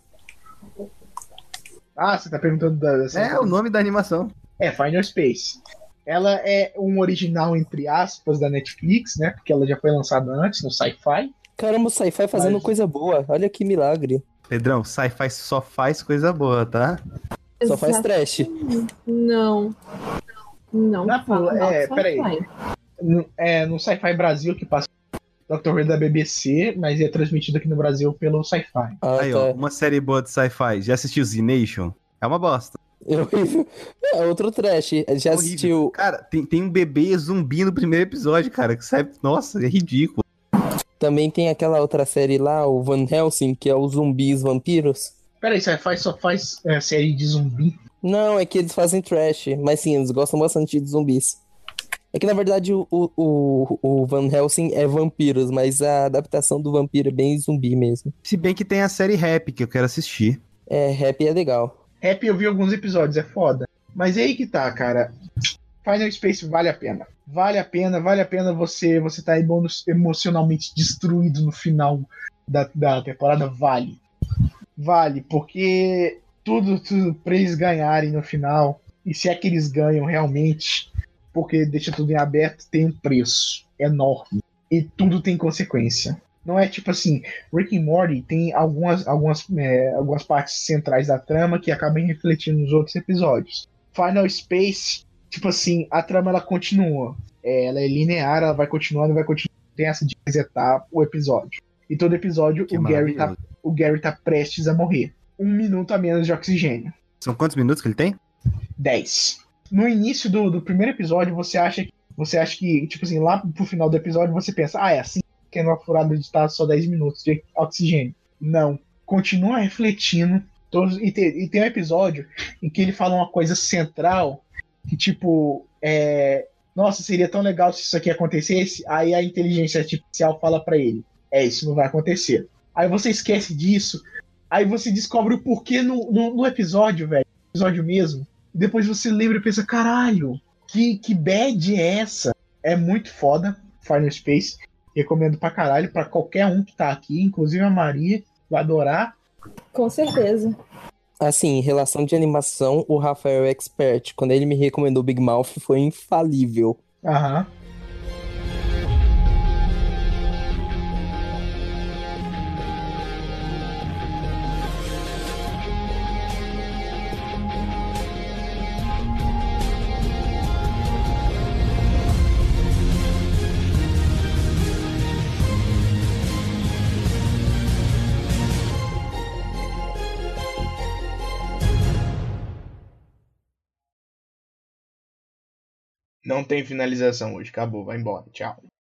Ah, você tá perguntando da. É o nome da animação. É, Final Space. Ela é um original, entre aspas, da Netflix, né? Porque ela já foi lançada antes no Sci-Fi. Caramba, o Sci-Fi fazendo Mas- coisa boa. Olha que milagre. Pedrão, sci-fi só faz coisa boa, tá? Só faz trash. Não. Não. Não, pô, fala é, peraí. sci-fi. No, é, no Sci-Fi Brasil, que passa Dr. Who da BBC, mas é transmitido aqui no Brasil pelo Sci-Fi. Ah, Aí, ó, tá. uma série boa de sci-fi. Já assistiu Z Nation? É uma bosta. É horrível. É outro trash. Já assistiu. Cara, tem, tem um bebê zumbi no primeiro episódio, cara, que sai. Nossa, é ridículo. Também tem aquela outra série lá, o Van Helsing, que é os zumbis vampiros. Peraí, Sci-Fi só faz é, série de zumbi? Não, é que eles fazem trash, mas sim, eles gostam bastante de zumbis. É que na verdade o, o, o, o Van Helsing é vampiros, mas a adaptação do vampiro é bem zumbi mesmo. Se bem que tem a série Rap que eu quero assistir. É, rap é legal. Rap eu vi alguns episódios, é foda. Mas é aí que tá, cara. Final Space vale a pena. Vale a pena, vale a pena você você tá emo- emocionalmente destruído no final da, da temporada, vale. Vale, porque tudo, tudo pra eles ganharem no final, e se é que eles ganham realmente, porque deixa tudo em aberto, tem um preço enorme. E tudo tem consequência. Não é tipo assim, Rick and Morty tem algumas, algumas, é, algumas partes centrais da trama que acabam refletindo nos outros episódios. Final Space, tipo assim, a trama ela continua. É, ela é linear, ela vai continuando, vai continuando. Tem essa de resetar o episódio. E todo episódio Que o Gary, tá, o Gary tá prestes a morrer. Um minuto a menos de oxigênio. São quantos minutos que ele tem? 10. No início do, do primeiro episódio, você acha que. Você acha que, tipo assim, lá pro final do episódio, você pensa, ah, é assim que é numa furada de estar só 10 minutos de oxigênio. Não. Continua refletindo. E, tem, e tem um episódio em que ele fala uma coisa central que, tipo, é. Nossa, seria tão legal se isso aqui acontecesse. Aí a inteligência artificial fala pra ele: É, isso não vai acontecer. Aí você esquece disso. Aí você descobre o porquê no, no, no episódio, velho. Episódio mesmo. Depois você lembra e pensa: caralho, que, que bad é essa? É muito foda, Final Space. Recomendo pra caralho, pra qualquer um que tá aqui, inclusive a Maria, vai adorar. Com certeza. Assim, em relação de animação, o Rafael é expert. Quando ele me recomendou Big Mouth, foi infalível. Aham. Não tem finalização hoje. Acabou, vai embora. Tchau.